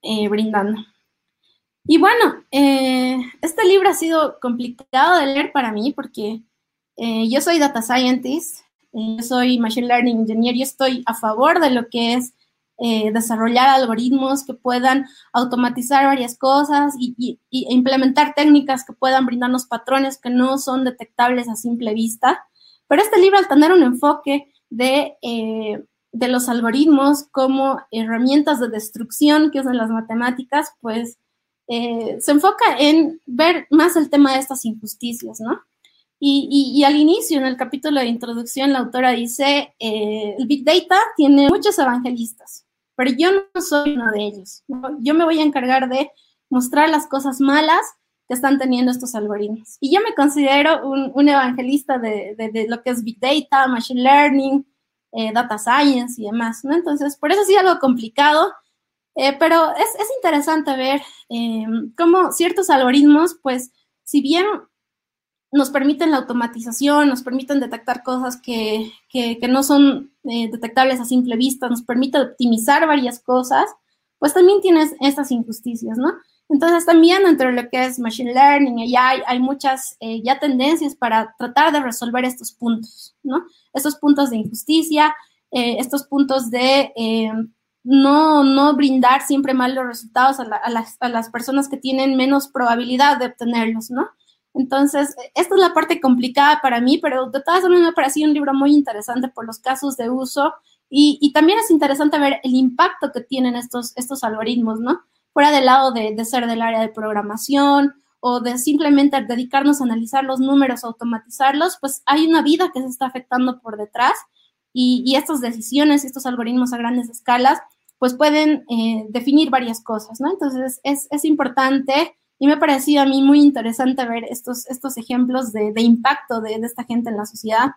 eh, brindando. Y bueno, este libro ha sido complicado de leer para mí porque yo soy data scientist, yo soy machine learning engineer y estoy a favor de lo que es eh, desarrollar algoritmos que puedan automatizar varias cosas y, implementar técnicas que puedan brindarnos patrones que no son detectables a simple vista. Pero este libro, al tener un enfoque de, eh, de los algoritmos como herramientas de destrucción que usan las matemáticas, pues eh, se enfoca en ver más el tema de estas injusticias, ¿no? Y, al inicio, en el capítulo de introducción, la autora dice, el Big Data tiene muchos evangelistas, pero yo no soy uno de ellos. Yo me voy a encargar de mostrar las cosas malas que están teniendo estos algoritmos. Y yo me considero un, evangelista de, lo que es Big Data, Machine Learning, eh, Data Science y demás, ¿no? Entonces, por eso sí algo complicado, eh, pero es, interesante ver eh, cómo ciertos algoritmos, pues, si bien nos permiten la automatización, nos permiten detectar cosas que, no son detectables a simple vista, nos permite optimizar varias cosas, pues también tienes estas injusticias, ¿no? Entonces también dentro de lo que es Machine Learning, AI, hay muchas eh, ya tendencias para tratar de resolver estos puntos, ¿no? Estos puntos de injusticia, eh, estos puntos de no, no brindar siempre malos resultados a, las, a las personas que tienen menos probabilidad de obtenerlos, ¿no? Entonces, esta es la parte complicada para mí, pero de todas formas me ha parecido un libro muy interesante por los casos de uso y, también es interesante ver el impacto que tienen estos, estos algoritmos, ¿no? Fuera del lado de, ser del área de programación o de simplemente dedicarnos a analizar los números, automatizarlos, pues hay una vida que se está afectando por detrás y, estas decisiones, estos algoritmos a grandes escalas, pues pueden eh, definir varias cosas, ¿no? Entonces, es, es importante y me ha parecido a mí muy interesante ver estos, estos ejemplos de, impacto de, esta gente en la sociedad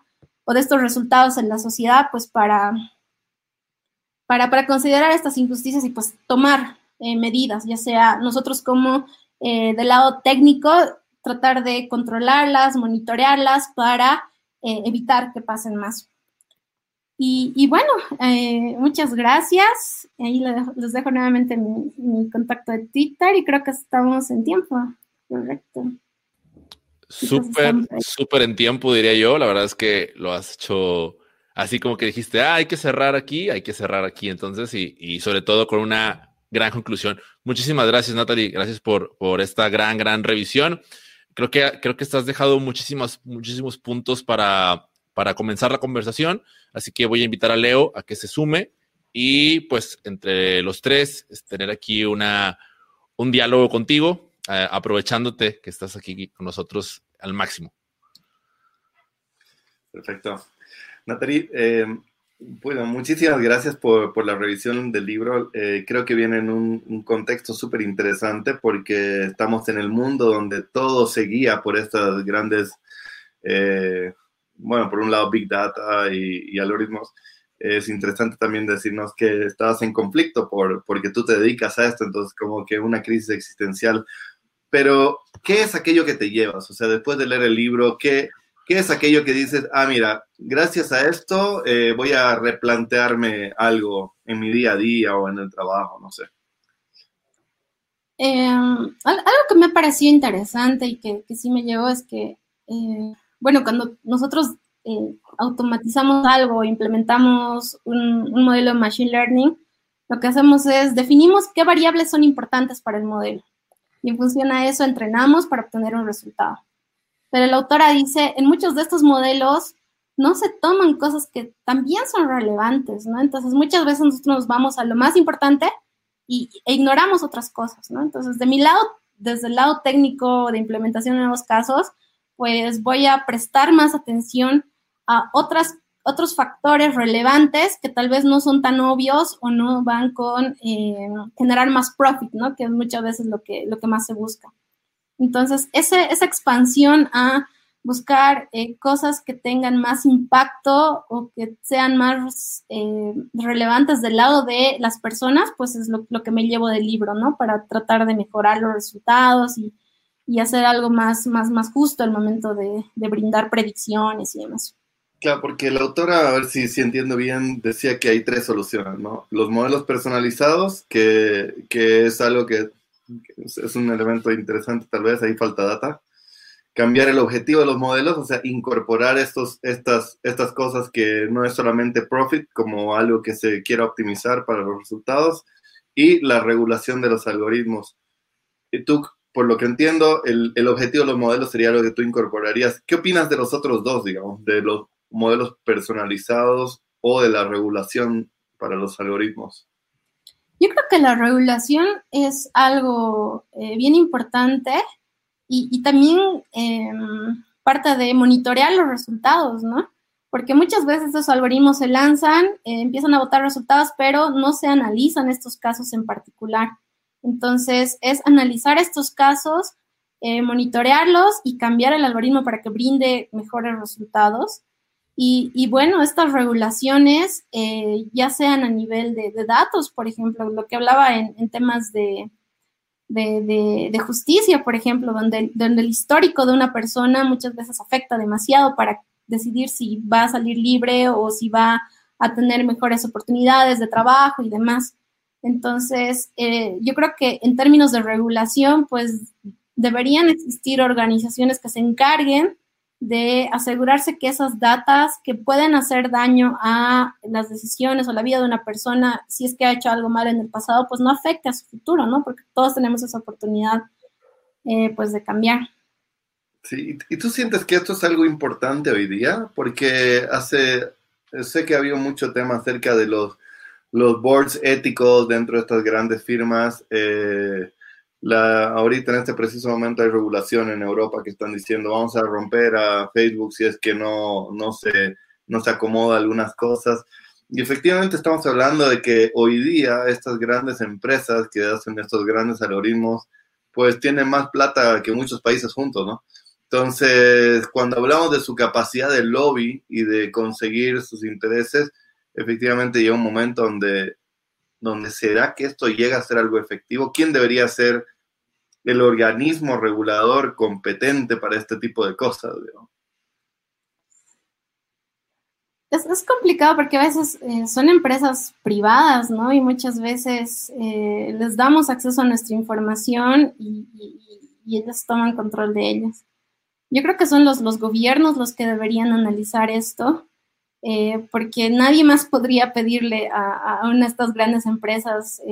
o de estos resultados en la sociedad, pues para, para, para considerar estas injusticias y pues tomar eh, medidas, ya sea nosotros como eh, del lado técnico, tratar de controlarlas, monitorearlas para eh, evitar que pasen más. Y, bueno, muchas gracias. Ahí les dejo, nuevamente mi, contacto de Twitter y creo que estamos en tiempo. Correcto. Súper, súper en tiempo, diría yo. La verdad es que lo has hecho así como que dijiste, ah, hay que cerrar aquí, hay que cerrar aquí. Entonces, y, y sobre todo con una gran conclusión. Muchísimas gracias, Natalie. Gracias por, por esta gran, gran revisión. Creo que, creo que estás dejado muchísimos, muchísimos puntos para, para comenzar la conversación. Así que voy a invitar a Leo a que se sume y pues entre los tres tener aquí una, un diálogo contigo, eh, aprovechándote que estás aquí con nosotros al máximo. Perfecto. Natalie, eh, bueno, muchísimas gracias por, la revisión del libro. Eh, creo que viene en un, contexto súper interesante porque estamos en el mundo donde todo se guía por estas grandes bueno, por un lado Big Data y, algoritmos, es interesante también decirnos que estás en conflicto por, porque tú te dedicas a esto, entonces como que una crisis existencial. Pero, ¿qué es aquello que te llevas? O sea, después de leer el libro, ¿qué, qué es aquello que dices, ah, mira, gracias a esto eh, voy a replantearme algo en mi día a día o en el trabajo, no sé? Em, algo que me pareció interesante y que, sí me llevó es que eh, bueno, cuando nosotros eh, automatizamos algo, implementamos un, modelo de Machine Learning, lo que hacemos es definimos qué variables son importantes para el modelo. Y en función a eso entrenamos para obtener un resultado. Pero la autora dice, en muchos de estos modelos no se toman cosas que también son relevantes, ¿no? Entonces muchas veces nosotros nos vamos a lo más importante y, e ignoramos otras cosas, ¿no? Entonces, de mi lado, desde el lado técnico de implementación de nuevos casos, pues voy a prestar más atención a otras, otros factores relevantes que tal vez no son tan obvios o no van con eh, generar más profit, ¿no? Que es muchas veces lo que, lo que más se busca. Entonces, esa expansión a buscar eh, cosas que tengan más impacto o que sean más eh, relevantes del lado de las personas, pues es lo, lo, que me llevo del libro, ¿no? Para tratar de mejorar los resultados y y hacer algo más, más, más justo al momento de, brindar predicciones y demás. Claro, porque la autora, a ver si, si entiendo bien, decía que hay tres soluciones, ¿no? Los modelos personalizados, que, que es algo que es un elemento interesante, tal vez, ahí falta data. cambiar el objetivo de los modelos, o sea, incorporar estos, estas, estas cosas que no es solamente profit como algo que se quiera optimizar para los resultados y la regulación de los algoritmos. Y tú, por lo que entiendo, el, el objetivo de los modelos sería lo que tú incorporarías. ¿Qué opinas de los otros dos, digamos, de los modelos personalizados o de la regulación para los algoritmos? Yo creo que la regulación es algo eh, bien importante y, también em, parte de monitorear los resultados, ¿no? Porque muchas veces estos algoritmos se lanzan, eh, empiezan a botar resultados, pero no se analizan estos casos en particular. Entonces, es analizar estos casos, eh, monitorearlos y cambiar el algoritmo para que brinde mejores resultados. Y, bueno, estas regulaciones, eh, ya sean a nivel de, datos, por ejemplo, lo que hablaba en, temas de, justicia, por ejemplo, donde, donde el histórico de una persona muchas veces afecta demasiado para decidir si va a salir libre o si va a tener mejores oportunidades de trabajo y demás. Entonces, eh, yo creo que en términos de regulación, pues deberían existir organizaciones que se encarguen de asegurarse que esas datas que pueden hacer daño a las decisiones o la vida de una persona, si es que ha hecho algo mal en el pasado, pues no afecte a su futuro, ¿no? Porque todos tenemos esa oportunidad, eh, pues, de cambiar. Sí, ¿y tú sientes que esto es algo importante hoy día? Porque hace, sé que ha habido mucho tema acerca de los, los boards éticos dentro de estas grandes firmas. Eh, la, ahorita en este preciso momento hay regulación en Europa que están diciendo vamos a romper a Facebook si es que no, no, se, no se acomoda algunas cosas. Y efectivamente estamos hablando de que hoy día estas grandes empresas que hacen estos grandes algoritmos, pues tienen más plata que muchos países juntos, ¿no? Entonces, cuando hablamos de su capacidad de lobby y de conseguir sus intereses, efectivamente llega un momento donde, donde será que esto llega a ser algo efectivo. ¿Quién debería ser el organismo regulador competente para este tipo de cosas. Es, complicado porque a veces eh, son empresas privadas, ¿no? Y muchas veces eh, les damos acceso a nuestra información y, ellos toman control de ellas. Yo creo que son los, los gobiernos los que deberían analizar esto, eh, porque nadie más podría pedirle a, a una de estas grandes empresas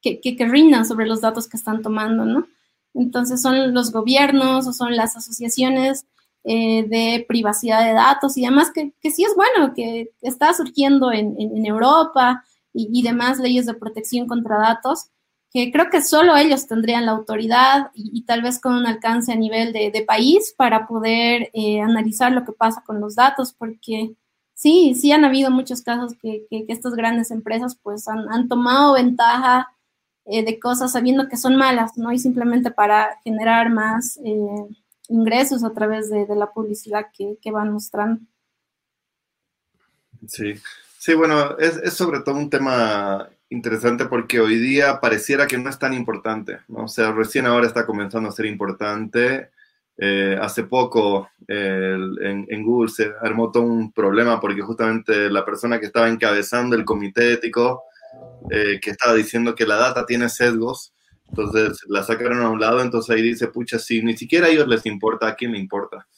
que, que, rindan sobre los datos que están tomando, ¿no? Entonces son los gobiernos o son las asociaciones eh, de privacidad de datos y demás, que, que, sí es bueno, que está surgiendo en, en, Europa y, demás leyes de protección contra datos, que creo que solo ellos tendrían la autoridad y, tal vez con un alcance a nivel de, de país para poder eh, analizar lo que pasa con los datos, porque sí, sí han habido muchos casos que, que, que estas grandes empresas pues han, han tomado ventaja eh, de cosas sabiendo que son malas, ¿no? Y simplemente para generar más eh, ingresos a través de, la publicidad que, van mostrando. Sí, sí, bueno, es, sobre todo un tema interesante porque hoy día pareciera que no es tan importante, ¿no? O sea, recién ahora está comenzando a ser importante. Eh, hace poco en, en, Google se armó todo un problema porque justamente la persona que estaba encabezando el comité ético eh, que estaba diciendo que la data tiene sesgos, entonces la sacaron a un lado, entonces ahí dice, pucha, si ni siquiera a ellos les importa, ¿a quién le importa?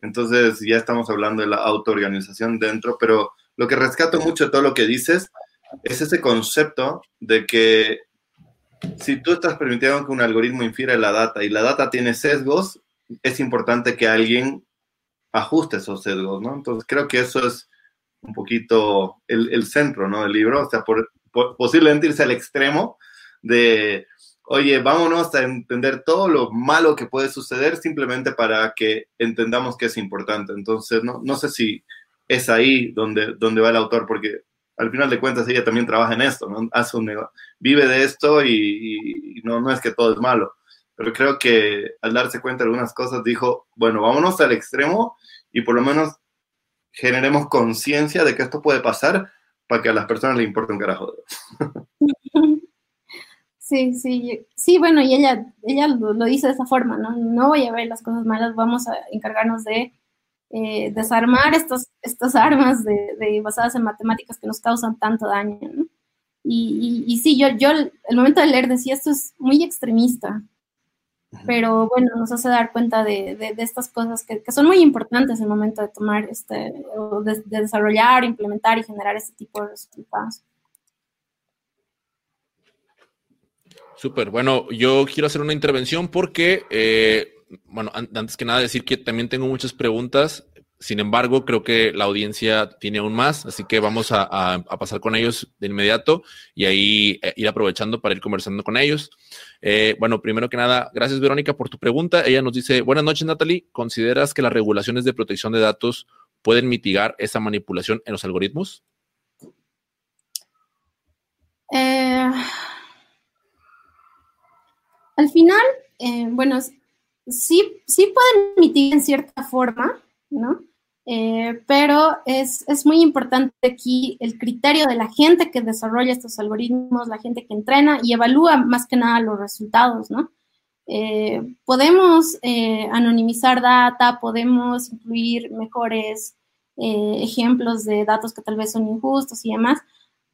Entonces ya estamos hablando de la autoorganización dentro, pero lo que rescato mucho de todo lo que dices es ese concepto de que si tú estás permitiendo que un algoritmo infiera la data y la data tiene sesgos, es importante que alguien ajuste esos sesgos, ¿no? Entonces creo que eso es un poquito el, el centro, ¿no? Del libro, o sea, por, posiblemente irse al extremo de, oye, vámonos a entender todo lo malo que puede suceder simplemente para que entendamos que es importante. Entonces, no, no sé si es ahí donde, donde va el autor, porque al final de cuentas ella también trabaja en esto, ¿no? Hace un vive de esto y, no, no es que todo es malo. Pero creo que al darse cuenta de algunas cosas dijo, bueno, vámonos al extremo y por lo menos generemos conciencia de que esto puede pasar para que a las personas le importe un carajo. Sí, sí, sí, bueno, y ella, ella lo, dice de esa forma, ¿no? No voy a ver las cosas malas, vamos a encargarnos de eh, desarmar estos, estas armas de, basadas en matemáticas que nos causan tanto daño, ¿no? Y, y, sí, yo, yo el momento de leer decía, esto es muy extremista. Pero bueno, nos hace dar cuenta de, estas cosas que, son muy importantes en el momento de tomar, este, de, desarrollar, implementar y generar este tipo de resultados. Súper, bueno, yo quiero hacer una intervención porque, eh, bueno, antes que nada decir que también tengo muchas preguntas sin embargo, creo que la audiencia tiene aún más, así que vamos a, pasar con ellos de inmediato y ahí eh, ir aprovechando para ir conversando con ellos. Eh, bueno, primero que nada, gracias Verónica por tu pregunta. Ella nos dice, buenas noches Natalie, ¿consideras que las regulaciones de protección de datos pueden mitigar esa manipulación en los algoritmos? Eh, al final, bueno, sí, sí pueden mitigar en cierta forma, ¿no? Eh, pero es, muy importante aquí el criterio de la gente que desarrolla estos algoritmos, la gente que entrena y evalúa más que nada los resultados, ¿no? Eh, podemos eh, anonimizar data, podemos incluir mejores ejemplos de datos que tal vez son injustos y demás,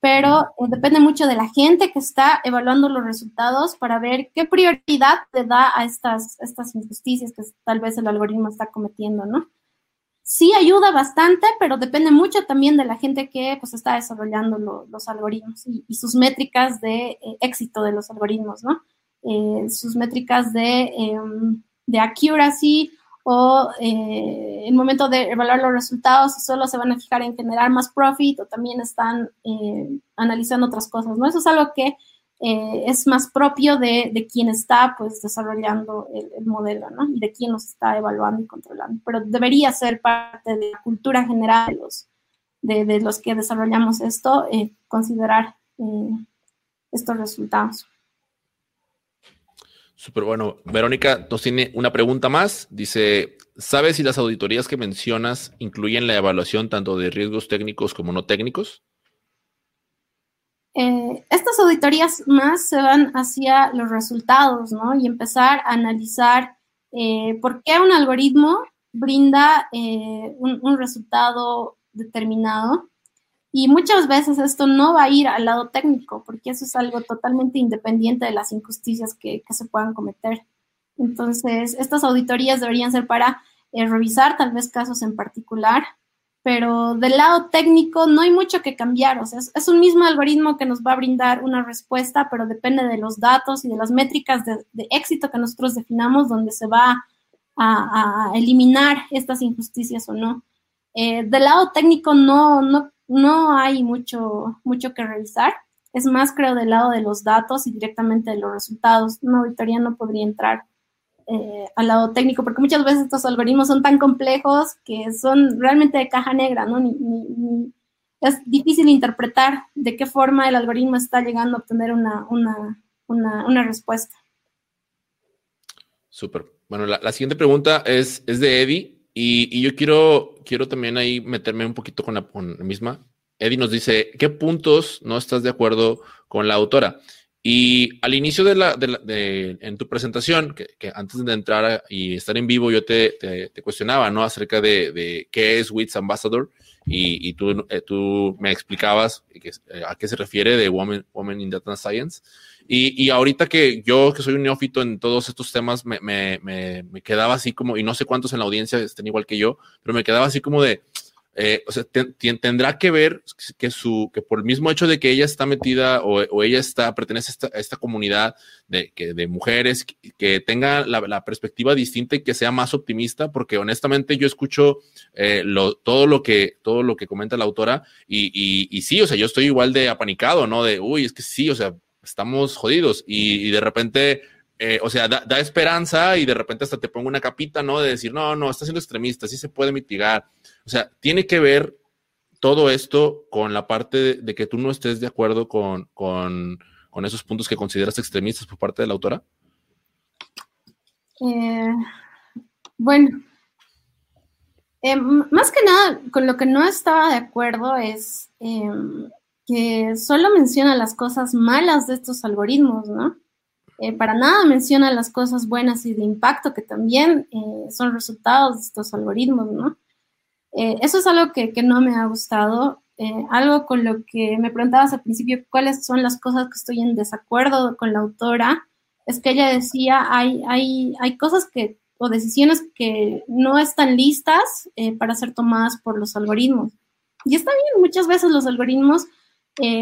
pero depende mucho de la gente que está evaluando los resultados para ver qué prioridad le da a estas, estas injusticias que tal vez el algoritmo está cometiendo, ¿no? Sí ayuda bastante, pero depende mucho también de la gente que pues está desarrollando los algoritmos y, sus métricas de eh, éxito de los algoritmos, ¿no? Eh, sus métricas de, em, de accuracy o eh, el momento de evaluar los resultados, solo se van a fijar en generar más profit o también están analizando otras cosas, ¿no? Eso es algo que eh, es más propio de, de, quien está pues desarrollando el, modelo, ¿no? Y de quien los está evaluando y controlando. Pero debería ser parte de la cultura general de los, de, los que desarrollamos esto, eh, considerar eh, estos resultados. Súper bueno. Verónica nos tiene una pregunta más. Dice, ¿sabes si las auditorías que mencionas incluyen la evaluación tanto de riesgos técnicos como no técnicos? Eh, estas auditorías más se van hacia los resultados, ¿no? Y empezar a analizar eh, por qué un algoritmo brinda eh, un, resultado determinado. Y muchas veces esto no va a ir al lado técnico, porque eso es algo totalmente independiente de las injusticias que, que se puedan cometer. Entonces, estas auditorías deberían ser para revisar tal vez casos en particular, pero del lado técnico no hay mucho que cambiar, o sea, es, un mismo algoritmo que nos va a brindar una respuesta, pero depende de los datos y de las métricas de, éxito que nosotros definamos, donde se va a, eliminar estas injusticias o no. Eh, del lado técnico no, no, no hay mucho, mucho que revisar, es más creo del lado de los datos y directamente de los resultados. Una auditoría no podría entrar eh, al lado técnico, porque muchas veces estos algoritmos son tan complejos que son realmente de caja negra, ¿no? es difícil interpretar de qué forma el algoritmo está llegando a obtener una, una, respuesta. Súper. Bueno, la, siguiente pregunta es, es de Eddie y, yo quiero, quiero también ahí meterme un poquito con la, con la misma. Eddie nos dice, ¿qué puntos no estás de acuerdo con la autora? Y al inicio de la, de en tu presentación, que, antes de entrar y estar en vivo, yo te, te, cuestionaba, ¿no? Acerca de, de, qué es WITS Ambassador y, y tú, eh, tú me explicabas que, eh, a qué se refiere de Women, Women in Data Science. Y, y, ahorita que yo, que soy un neófito en todos estos temas, me, me, me, me quedaba así como, y no sé cuántos en la audiencia estén igual que yo, pero me quedaba así como de, eh, o sea, tendrá que ver que, su, que por el mismo hecho de que ella está metida o, ella está, pertenece a esta, comunidad de, que, de mujeres, que, tenga la, perspectiva distinta y que sea más optimista, porque honestamente yo escucho eh, lo, todo, lo que, todo lo que comenta la autora y, y, sí, o sea, yo estoy igual de apanicado, ¿no? De, uy, es que sí, o sea, estamos jodidos y, de repente eh, o sea, da, da, esperanza y de repente hasta te pongo una capita, ¿no? De decir, no, no, está siendo extremista, sí se puede mitigar. O sea, tiene que ver todo esto con la parte de, que tú no estés de acuerdo con, esos puntos que consideras extremistas por parte de la autora. Eh, bueno, eh, más que nada, con lo que no estaba de acuerdo es em, que solo menciona las cosas malas de estos algoritmos, ¿no? Eh, para nada menciona las cosas buenas y de impacto que también son resultados de estos algoritmos, ¿no? Eh, eso es algo que, no me ha gustado. Eh, algo con lo que me preguntabas al principio, cuáles son las cosas que estoy en desacuerdo con la autora. es que ella decía, hay, hay, hay cosas que, o decisiones que no están listas eh, para ser tomadas por los algoritmos. Y está bien, muchas veces los algoritmos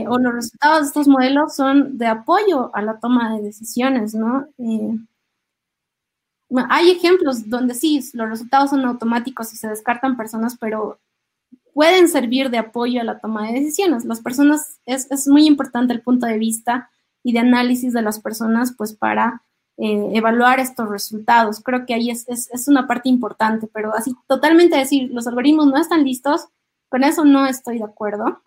o los resultados de estos modelos son de apoyo a la toma de decisiones, ¿no? Hay ejemplos donde sí, los resultados son automáticos y se descartan personas, pero pueden servir de apoyo a la toma de decisiones. Las personas, es, es muy importante el punto de vista y de análisis de las personas, pues para eh, evaluar estos resultados. Creo que ahí es, es, es, una parte importante, pero así totalmente decir, los algoritmos no están listos, con eso no estoy de acuerdo.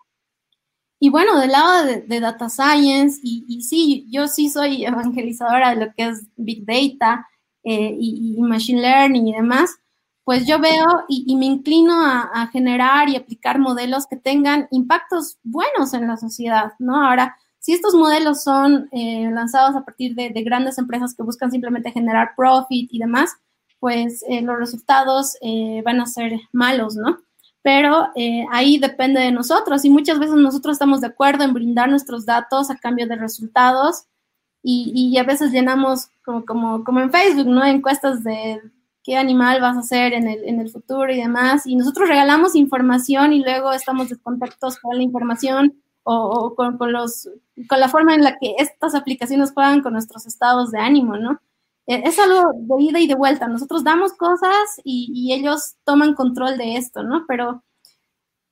Y bueno, del lado de, data science, y, y, sí, yo sí soy evangelizadora de lo que es big data eh, y, machine learning y demás, pues yo veo y, me inclino a, generar y aplicar modelos que tengan impactos buenos en la sociedad, ¿no? Ahora, si estos modelos son eh, lanzados a partir de, grandes empresas que buscan simplemente generar profit y demás, pues eh, los resultados van a ser malos, ¿no? Pero ahí depende de nosotros y muchas veces nosotros estamos de acuerdo en brindar nuestros datos a cambio de resultados y, y a veces llenamos como, como, como en Facebook, ¿no? Encuestas de qué animal vas a ser en el, en el futuro y demás. Y nosotros regalamos información y luego estamos descontactos con la información o, con, con, los, con la forma en la que estas aplicaciones juegan con nuestros estados de ánimo, ¿no? E, es algo de ida y de vuelta. Nosotros damos cosas y, y ellos toman control de esto, ¿no? Pero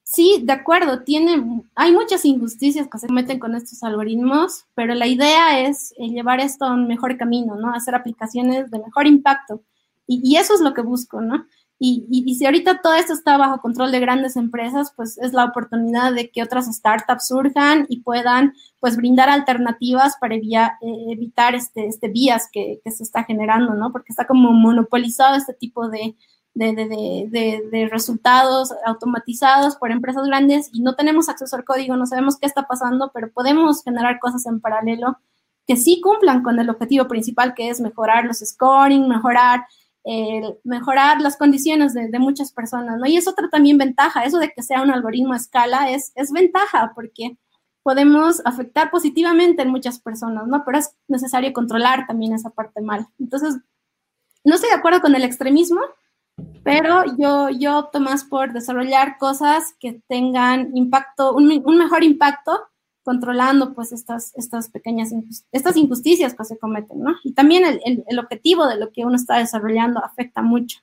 sí, de acuerdo, tiene, hay muchas injusticias que se cometen con estos algoritmos, pero la idea es eh, llevar esto a un mejor camino, ¿no? Hacer aplicaciones de mejor impacto. Y, eso es lo que busco, ¿no? Y, y, si ahorita todo esto está bajo control de grandes empresas, pues es la oportunidad de que otras startups surjan y puedan, pues, brindar alternativas para eh, evitar este, este vías que, que, se está generando, ¿no? Porque está como monopolizado este tipo de, de, de, de, resultados automatizados por empresas grandes y no tenemos acceso al código, no sabemos qué está pasando, pero podemos generar cosas en paralelo que sí cumplan con el objetivo principal, que es mejorar los scoring, mejorar mejorar las condiciones de, muchas personas, ¿no? Y es otra también ventaja, eso de que sea un algoritmo a escala es, es ventaja porque podemos afectar positivamente en muchas personas, ¿no? Pero es necesario controlar también esa parte mal. Entonces, no estoy de acuerdo con el extremismo, pero yo, yo opto más por desarrollar cosas que tengan impacto, un, un mejor impacto controlando pues estas, estas pequeñas estas injusticias que se cometen, ¿no? Y también el, el, objetivo de lo que uno está desarrollando afecta mucho.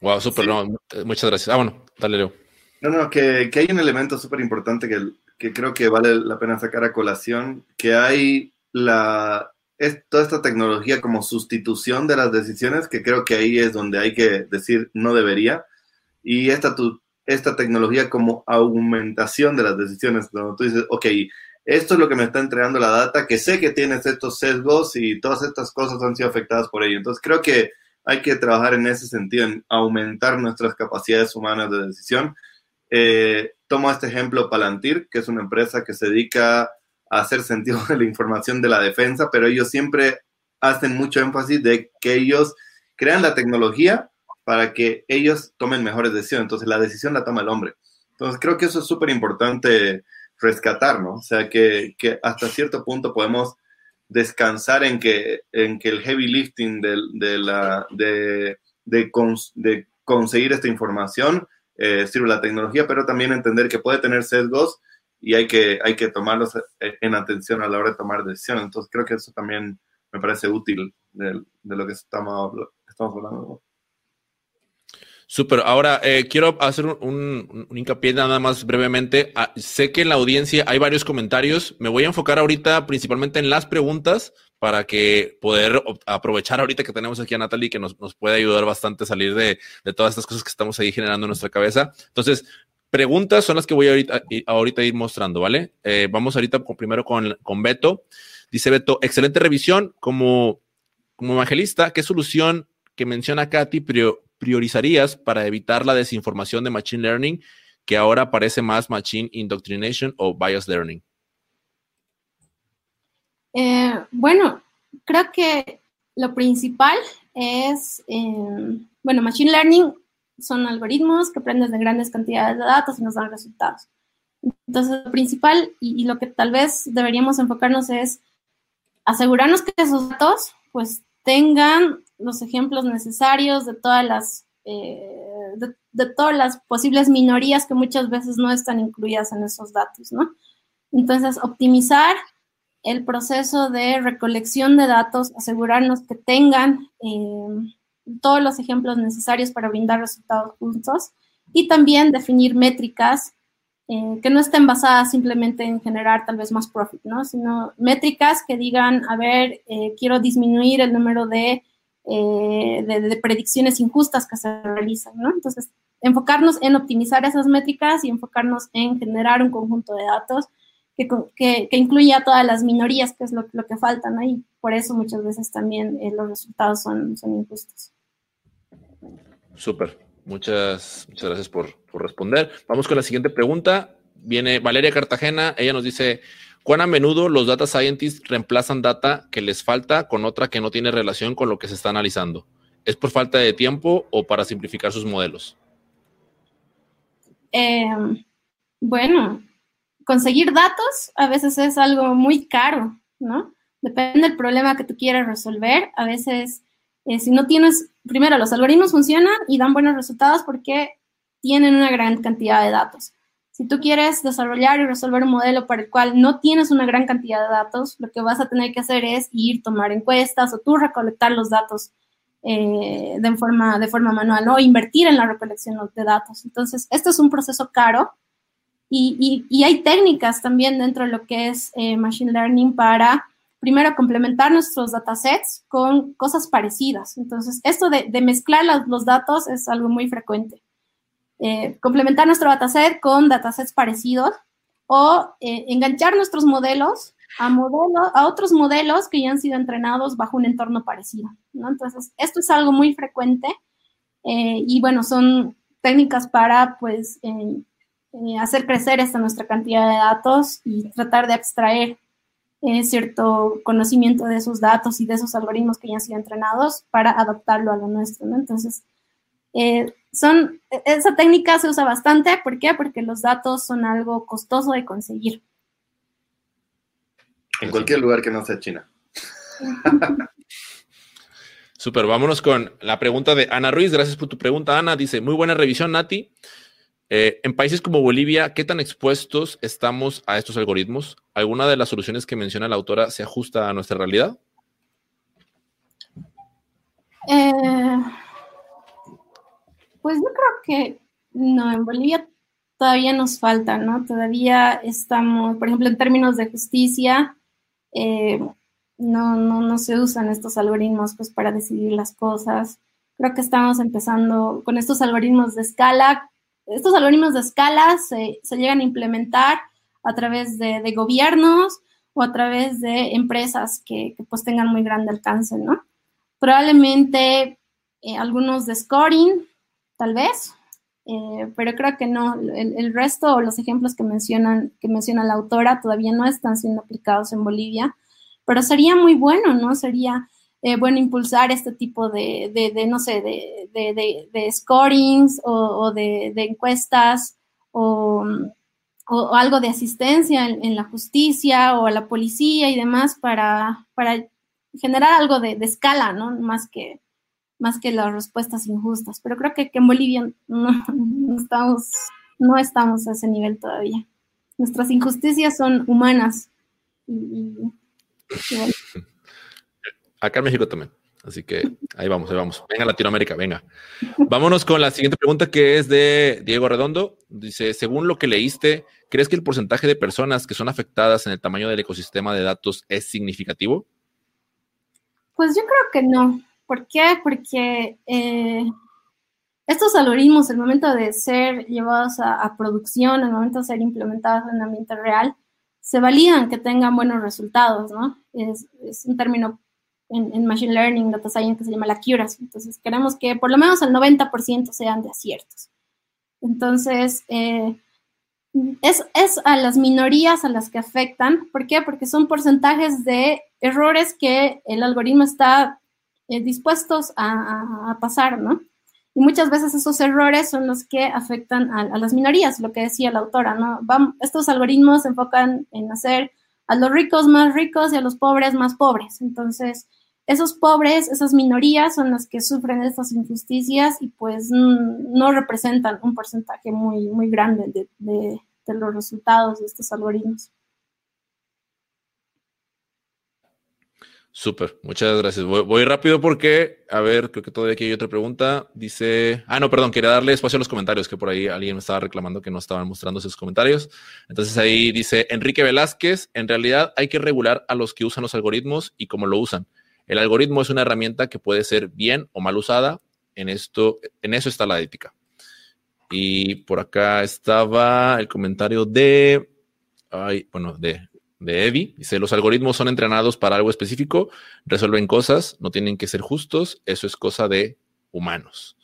Wow, súper, muchas gracias. Ah, bueno, dale, Leo. No, no, que, que hay un elemento súper importante que, que, creo que vale la pena sacar a colación, que hay la, es toda esta tecnología como sustitución de las decisiones, que creo que ahí es donde hay que decir no debería. Y esta tu, esta tecnología como aumentación de las decisiones. Cuando tú dices, ok, esto es lo que me está entregando la data, que sé que tienes estos sesgos y todas estas cosas han sido afectadas por ello. Entonces creo que hay que trabajar en ese sentido, en aumentar nuestras capacidades humanas de decisión. Eh, tomo este ejemplo Palantir, que es una empresa que se dedica hacer sentido de la información de la defensa, pero ellos siempre hacen mucho énfasis de que ellos crean la tecnología para que ellos tomen mejores decisiones. Entonces, la decisión la toma el hombre. Entonces, creo que eso es súper importante rescatar, ¿no? O sea, que, que, hasta cierto punto podemos descansar en que, en que el heavy lifting de, la, de, conseguir esta información eh, sirve la tecnología, pero también entender que puede tener sesgos y hay que, hay que tomarlos en atención a la hora de tomar decisiones. Entonces, creo que eso también me parece útil de, de lo que estamos, hablando. Súper. Ahora, eh, quiero hacer un, hincapié nada más brevemente. Ah, sé que en la audiencia hay varios comentarios. Me voy a enfocar ahorita principalmente en las preguntas para que poder aprovechar ahorita que tenemos aquí a Natalie, que nos, puede ayudar bastante a salir de, todas estas cosas que estamos ahí generando en nuestra cabeza. Entonces, preguntas son las que voy ahorita, ahorita ir mostrando, ¿vale? Eh, vamos ahorita primero con, con Beto. Dice Beto, excelente revisión. Como, como evangelista, ¿qué solución que menciona Katy priorizarías para evitar la desinformación de Machine Learning, que ahora parece más Machine Indoctrination o Bias Learning? Eh, bueno, creo que lo principal es, eh, bueno, Machine Learning son algoritmos que aprenden de grandes cantidades de datos y nos dan resultados. Entonces, lo principal y, y, lo que tal vez deberíamos enfocarnos es asegurarnos que esos datos pues tengan los ejemplos necesarios de todas las eh, de, todas las posibles minorías que muchas veces no están incluidas en esos datos, ¿no? Entonces, optimizar el proceso de recolección de datos, asegurarnos que tengan eh, todos los ejemplos necesarios para brindar resultados justos y también definir métricas eh, que no estén basadas simplemente en generar tal vez más profit, ¿no? Sino métricas que digan, a ver, eh, quiero disminuir el número de, eh, de, predicciones injustas que se realizan, ¿no? Entonces, enfocarnos en optimizar esas métricas y enfocarnos en generar un conjunto de datos que, incluya a todas las minorías, que es lo, lo que falta, ¿no? Y por eso muchas veces también los resultados son injustos. Súper. Muchas, muchas gracias por, responder. Vamos con la siguiente pregunta. Viene Valeria Cartagena. Ella nos dice, ¿cuán a menudo los data scientists reemplazan data que les falta con otra que no tiene relación con lo que se está analizando? ¿Es por falta de tiempo o para simplificar sus modelos? Em, bueno, conseguir datos a veces es algo muy caro, ¿no? Depende del problema que tú quieres resolver. A veces eh, si no tienes, primero, los algoritmos funcionan y dan buenos resultados porque tienen una gran cantidad de datos. Si tú quieres desarrollar y resolver un modelo para el cual no tienes una gran cantidad de datos, lo que vas a tener que hacer es ir, tomar encuestas o tú recolectar los datos eh, de, forma, de forma manual, o invertir en la recolección de datos. Entonces, esto es un proceso caro y, hay técnicas también dentro de lo que es eh, Machine Learning para primero complementar nuestros datasets con cosas parecidas. Entonces, esto de, mezclar los, datos es algo muy frecuente. Eh, complementar nuestro dataset con datasets parecidos o eh, enganchar nuestros modelos a, a otros modelos que ya han sido entrenados bajo un entorno parecido. Entonces, esto es algo muy frecuente eh, y bueno, son técnicas para pues hacer crecer esta nuestra cantidad de datos y tratar de abstraer eh, cierto conocimiento de esos datos y de esos algoritmos que ya han sido entrenados para adaptarlo a lo nuestro, ¿no? Entonces, eh, son, esa técnica se usa bastante, ¿por qué? Porque los datos son algo costoso de conseguir. En cualquier lugar que no sea China. Super, vámonos con la pregunta de Ana Ruiz. Gracias por tu pregunta, Ana. Dice, muy buena revisión, Nati. Eh, en países como Bolivia, ¿qué tan expuestos estamos a estos algoritmos? ¿Alguna de las soluciones que menciona la autora se ajusta a nuestra realidad? Eh, pues yo creo que no, en Bolivia todavía nos falta, ¿no? Todavía estamos, por ejemplo, en términos de justicia, eh, no, no, no se usan estos algoritmos pues, para decidir las cosas. Creo que estamos empezando con estos algoritmos de escala estos algoritmos de escala se, llegan a implementar a través de, gobiernos o a través de empresas que, pues tengan muy grande alcance, ¿no? Probablemente eh, algunos de scoring, tal vez, eh, pero creo que no. El, resto o los ejemplos que mencionan, que menciona la autora todavía no están siendo aplicados en Bolivia, pero sería muy bueno, ¿no? Sería eh, bueno impulsar este tipo de, de, no sé, de, de, scorings o, de, encuestas o, o, algo de asistencia en, la justicia o a la policía y demás para, para generar algo de, escala, ¿no? Más que, más que las respuestas injustas. Pero creo que, en Bolivia no, estamos, no estamos a ese nivel todavía. Nuestras injusticias son humanas. y, Acá en México también. Así que ahí vamos, ahí vamos. Venga, Latinoamérica, venga. Vámonos con la siguiente pregunta que es de Diego Redondo. Dice, según lo que leíste, ¿crees que el porcentaje de personas que son afectadas en el tamaño del ecosistema de datos es significativo? Pues yo creo que no. ¿Por qué? Porque eh, estos algoritmos, el momento de ser llevados a, producción, el momento de ser implementados en un ambiente real, se validan que tengan buenos resultados, ¿no? Es un término en, Machine Learning, Data Science, que se llama la accuracy. Entonces, queremos que por lo menos el 90% sean de aciertos. Entonces, eh, es, a las minorías a las que afectan. ¿Por qué? Porque son porcentajes de errores que el algoritmo está eh, dispuestos a, pasar, ¿no? Y muchas veces esos errores son los que afectan a, las minorías, lo que decía la autora, ¿no? estos algoritmos se enfocan en hacer a los ricos más ricos y a los pobres más pobres. Entonces, esos pobres, esas minorías son las que sufren estas injusticias y pues no representan un porcentaje muy, muy grande de los resultados de estos algoritmos. Súper, muchas gracias. Voy, rápido porque, a ver, creo que todavía aquí hay otra pregunta. Dice, ah, no, perdón, quería darle espacio a los comentarios, que por ahí alguien me estaba reclamando que no estaban mostrando sus comentarios. Entonces ahí dice Enrique Velázquez, en realidad hay que regular a los que usan los algoritmos y cómo lo usan. El algoritmo es una herramienta que puede ser bien o mal usada. En esto, en eso está la ética. Y por acá estaba el comentario de, ay, bueno, de de Evi. Dice, los algoritmos son entrenados para algo específico, resuelven cosas, no tienen que ser justos, eso es cosa de humanos.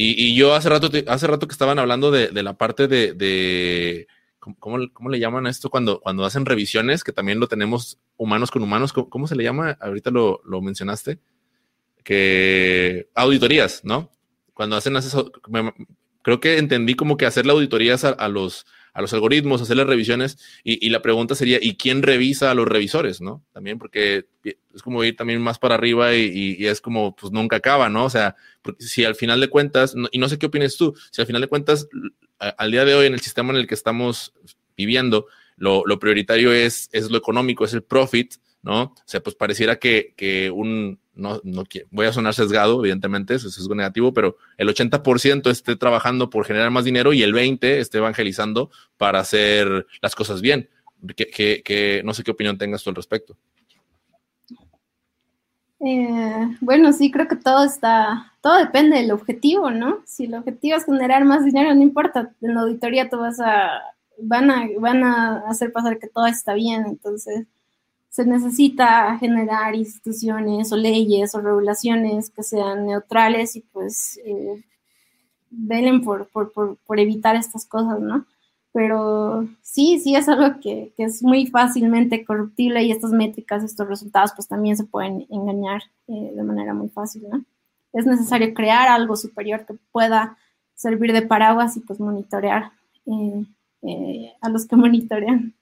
Y, yo hace rato, hace rato que estaban hablando de, la parte de, ¿cómo, le llaman a esto cuando, cuando hacen revisiones? Que también lo tenemos humanos con humanos, ¿cómo, se le llama? Ahorita lo, mencionaste. Que auditorías, ¿no? Cuando hacen eso, creo que entendí como que hacer la auditorías a los a los algoritmos, hacerle revisiones. Y, la pregunta sería, ¿y quién revisa a los revisores? ¿No? También porque es como ir también más para arriba y, es como, pues nunca acaba, ¿no? O sea, si al final de cuentas, y no sé qué opinas tú, si al final de cuentas, al día de hoy en el sistema en el que estamos viviendo, lo, prioritario es, es lo económico, es el profit, ¿no? O sea, pues pareciera que, que un, no, no voy a sonar sesgado, evidentemente, eso es sesgo negativo, pero el 80% esté trabajando por generar más dinero y el 20% esté evangelizando para hacer las cosas bien. Que, no sé qué opinión tengas tú al respecto. Eh, bueno, sí, creo que todo está, todo depende del objetivo, ¿no? Si el objetivo es generar más dinero, no importa, en la auditoría tú vas a, van a, van a hacer pasar que todo está bien, entonces se necesita generar instituciones o leyes o regulaciones que sean neutrales y pues eh, velen por, por, por, evitar estas cosas, ¿no? Pero sí, sí es algo que, que, es muy fácilmente corruptible y estas métricas, estos resultados, pues también se pueden engañar eh, de manera muy fácil, ¿no? Es necesario crear algo superior que pueda servir de paraguas y pues monitorear eh, a los que monitorean.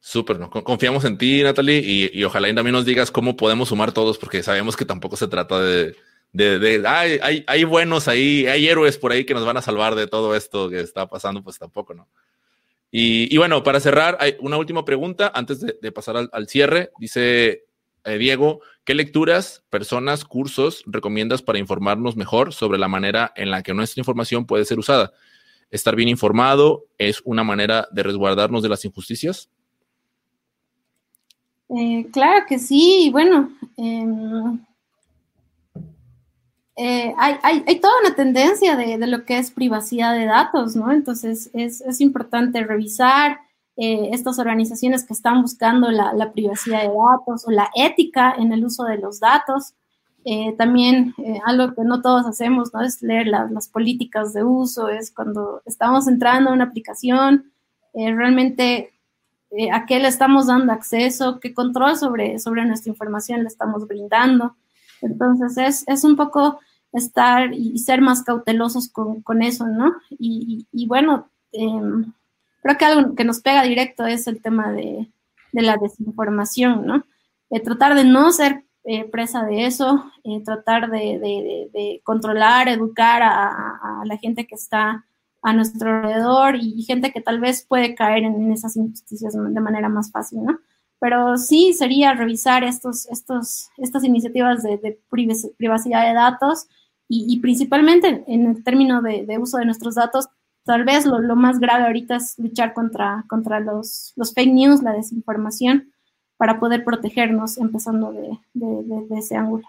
Súper, ¿no? confiamos en ti, Natalie, y, ojalá también nos digas cómo podemos sumar todos, porque sabemos que tampoco se trata de, de, hay, hay, buenos ahí, hay héroes por ahí que nos van a salvar de todo esto que está pasando, pues tampoco, ¿no? Y, bueno, para cerrar, hay una última pregunta antes de, pasar al, cierre. Dice eh, Diego, ¿qué lecturas, personas, cursos recomiendas para informarnos mejor sobre la manera en la que nuestra información puede ser usada? ¿Estar bien informado es una manera de resguardarnos de las injusticias? Eh, claro que sí, bueno, em, eh, hay, toda una tendencia de, lo que es privacidad de datos, ¿no? Entonces es, importante revisar eh, estas organizaciones que están buscando la, privacidad de datos o la ética en el uso de los datos. también algo que no todos hacemos, ¿no? Es leer las políticas de uso, es cuando estamos entrando a una aplicación, realmente eh, a qué le estamos dando acceso, qué control sobre nuestra información le estamos brindando. Entonces es, es un poco estar y ser más cautelosos con, con eso, ¿no? Y, y, bueno, em, creo que algo que nos pega directo es el tema de, de la desinformación, ¿no? Eh, tratar de no ser eh, presa de eso, tratar de, de, de, controlar, educar a, la gente que está a nuestro alrededor y gente que tal vez puede caer en, esas injusticias de manera más fácil, ¿no? Pero sí sería revisar estos, estos, estas iniciativas de, privacidad de datos y, principalmente en el término de, uso de nuestros datos, tal vez lo, más grave ahorita es luchar contra, contra los, los, fake news, la desinformación, para poder protegernos empezando de ese ángulo.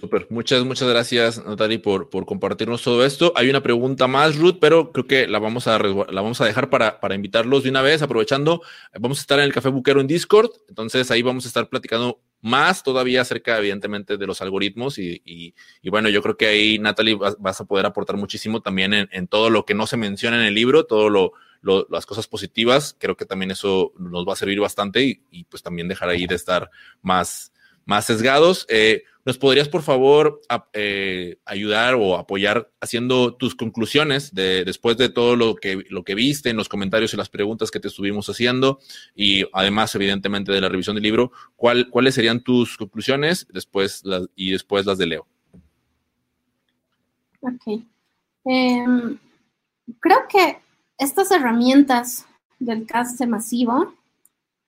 Super, muchas, muchas gracias, Natalie, por, por compartirnos todo esto. Hay una pregunta más, Ruth, pero creo que la vamos a, la vamos a dejar para, para invitarlos de una vez, aprovechando. Vamos a estar en el Café Buquero en Discord, entonces ahí vamos a estar platicando más todavía acerca, evidentemente, de los algoritmos. Y, y, bueno, yo creo que ahí, Natalie, vas, a poder aportar muchísimo también en, en, todo lo que no se menciona en el libro, todo lo, las cosas positivas. Creo que también eso nos va a servir bastante y, y pues también dejar ahí de estar más más sesgados. Eh, ¿Nos podrías, por favor, eh, ayudar o apoyar haciendo tus conclusiones de, después de todo lo que, lo que viste en los comentarios y las preguntas que te estuvimos haciendo? Y además, evidentemente, de la revisión del libro, ¿cuáles serían tus conclusiones después y después las de Leo? Ok. Em, creo que estas herramientas del cast masivo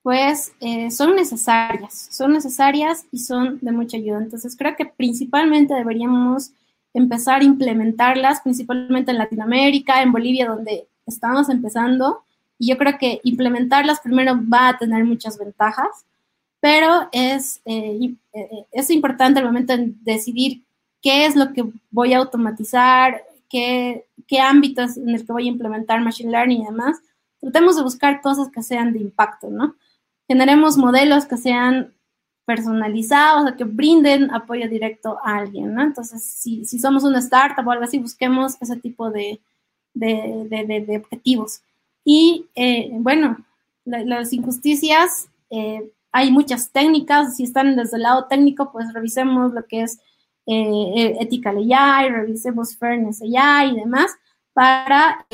pues eh, son necesarias, son necesarias y son de mucha ayuda. Entonces creo que principalmente deberíamos empezar a implementarlas, principalmente en Latinoamérica, en Bolivia, donde estamos empezando. Y yo creo que implementarlas primero va a tener muchas ventajas, pero es, eh, eh, es importante el momento de decidir qué es lo que voy a automatizar, qué, qué ámbitos en el que voy a implementar Machine Learning y demás. Tratemos de buscar cosas que sean de impacto, ¿no? Generemos modelos que sean personalizados, o que brinden apoyo directo a alguien, ¿no? Entonces, si, somos una startup o algo así, busquemos ese tipo de, objetivos. Y eh, bueno, las injusticias, eh, hay muchas técnicas, si están desde el lado técnico, pues revisemos lo que es eh, ethical AI, revisemos fairness AI y demás, para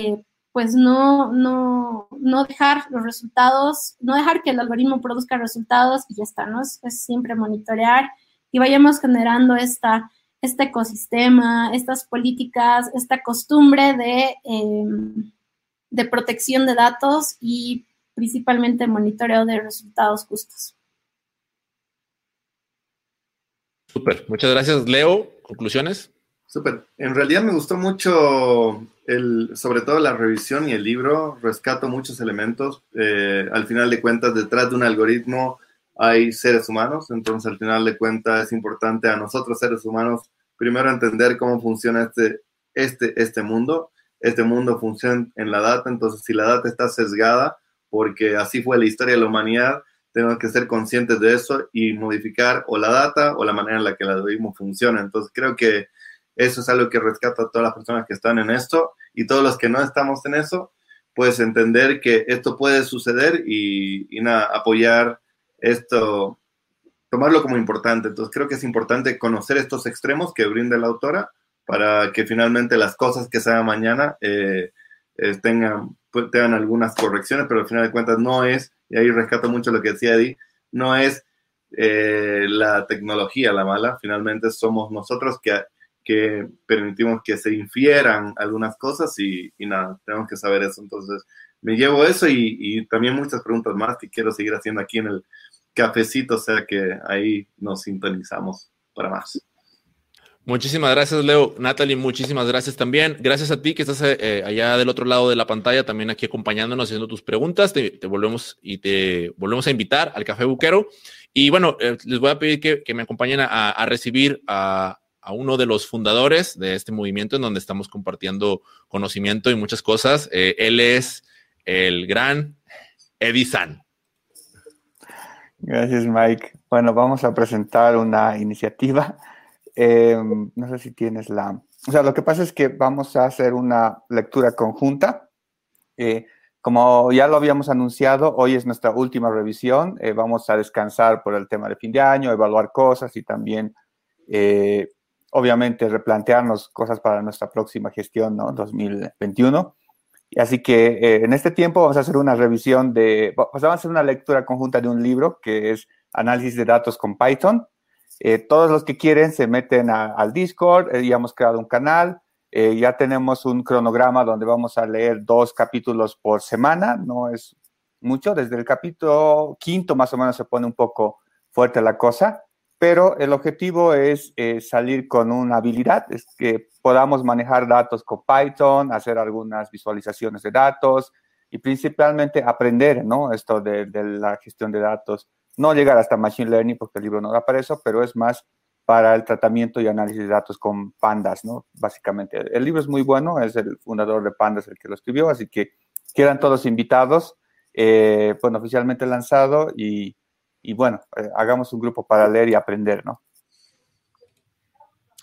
pues no, no, no dejar los resultados, no dejar que el algoritmo produzca resultados y ya está, ¿no? Es, siempre monitorear y vayamos generando esta, este ecosistema, estas políticas, esta costumbre de, em, de protección de datos y principalmente monitoreo de resultados justos. Súper, muchas gracias. Leo, conclusiones. Súper. En realidad me gustó mucho, el, sobre todo la revisión y el libro. Rescato muchos elementos. Eh, al final de cuentas, detrás de un algoritmo hay seres humanos. Entonces, al final de cuentas, es importante a nosotros, seres humanos, primero entender cómo funciona este, este, este mundo. Este mundo funciona en la data. Entonces, si la data está sesgada, porque así fue la historia de la humanidad, tenemos que ser conscientes de eso y modificar o la data o la manera en la que el algoritmo funciona. Entonces, creo que eso es algo que rescata a todas las personas que están en esto y todos los que no estamos en eso, pues entender que esto puede suceder y, nada, apoyar esto, tomarlo como importante. Entonces creo que es importante conocer estos extremos que brinda la autora para que finalmente las cosas que se hagan mañana eh, eh, tengan, pues, tengan algunas correcciones, pero al final de cuentas no es, y ahí rescato mucho lo que decía Eddie, no es eh, la tecnología la mala, finalmente somos nosotros que que permitimos que se infieran algunas cosas y, nada, tenemos que saber eso. Entonces, me llevo eso y, también muchas preguntas más que quiero seguir haciendo aquí en el cafecito, o sea que ahí nos sintonizamos para más. Muchísimas gracias, Leo. Natalie, muchísimas gracias también. Gracias a ti que estás eh, allá del otro lado de la pantalla, también aquí acompañándonos, haciendo tus preguntas. Te, volvemos y te volvemos a invitar al Café Buquero. Y bueno, eh, les voy a pedir que, me acompañen a recibir a, a uno de los fundadores de este movimiento en donde estamos compartiendo conocimiento y muchas cosas. Eh, él es el gran Edison. Gracias, Mike. Bueno, vamos a presentar una iniciativa. Em, no sé si tienes la... O sea, lo que pasa es que vamos a hacer una lectura conjunta. Eh, como ya lo habíamos anunciado, hoy es nuestra última revisión. Eh, vamos a descansar por el tema de fin de año, evaluar cosas y también obviamente replantearnos cosas para nuestra próxima gestión, ¿no? 2021. Y así que eh, en este tiempo vamos a hacer una revisión de, vamos a hacer una lectura conjunta de un libro que es Análisis de Datos con Python. Eh, todos los que quieren se meten al Discord, eh, ya hemos creado un canal, ya tenemos un cronograma donde vamos a leer dos capítulos por semana, no es mucho, desde el capítulo quinto más o menos se pone un poco fuerte la cosa pero el objetivo es eh, salir con una habilidad, es que podamos manejar datos con Python, hacer algunas visualizaciones de datos y principalmente aprender, ¿no? Esto de, la gestión de datos. No llegar hasta Machine Learning porque el libro no da para eso, pero es más para el tratamiento y análisis de datos con Pandas, ¿no? Básicamente. El libro es muy bueno, es el fundador de Pandas el que lo escribió, así que quedan todos invitados. Eh, bueno, oficialmente lanzado y y bueno, eh, hagamos un grupo para leer y aprender, ¿no?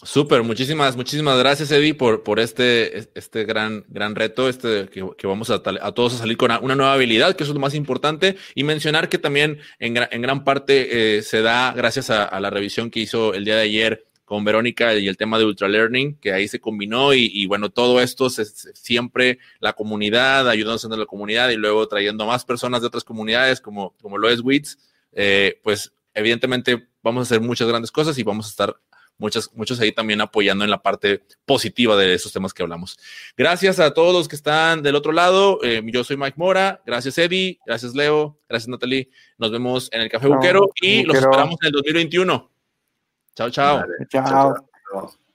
Súper, muchísimas, muchísimas gracias, Eddie, por, por este, este gran, gran reto, este que, que vamos a, todos a salir con una, nueva habilidad, que eso es lo más importante, y mencionar que también en, en gran parte eh, se da gracias a, la revisión que hizo el día de ayer con Verónica y el tema de Ultra Learning, que ahí se combinó y, bueno, todo esto se, siempre la comunidad, ayudándonos en la comunidad y luego trayendo más personas de otras comunidades como, como lo es WITS, eh, pues evidentemente vamos a hacer muchas grandes cosas y vamos a estar muchos, muchos ahí también apoyando en la parte positiva de esos temas que hablamos. Gracias a todos los que están del otro lado. Eh, yo soy Mike Mora. Gracias, Eddie. Gracias, Leo. Gracias, Natalie. Nos vemos en el Café Buquero y los esperamos en el 2021. Chao, chao. Vale, chao. chao, chao.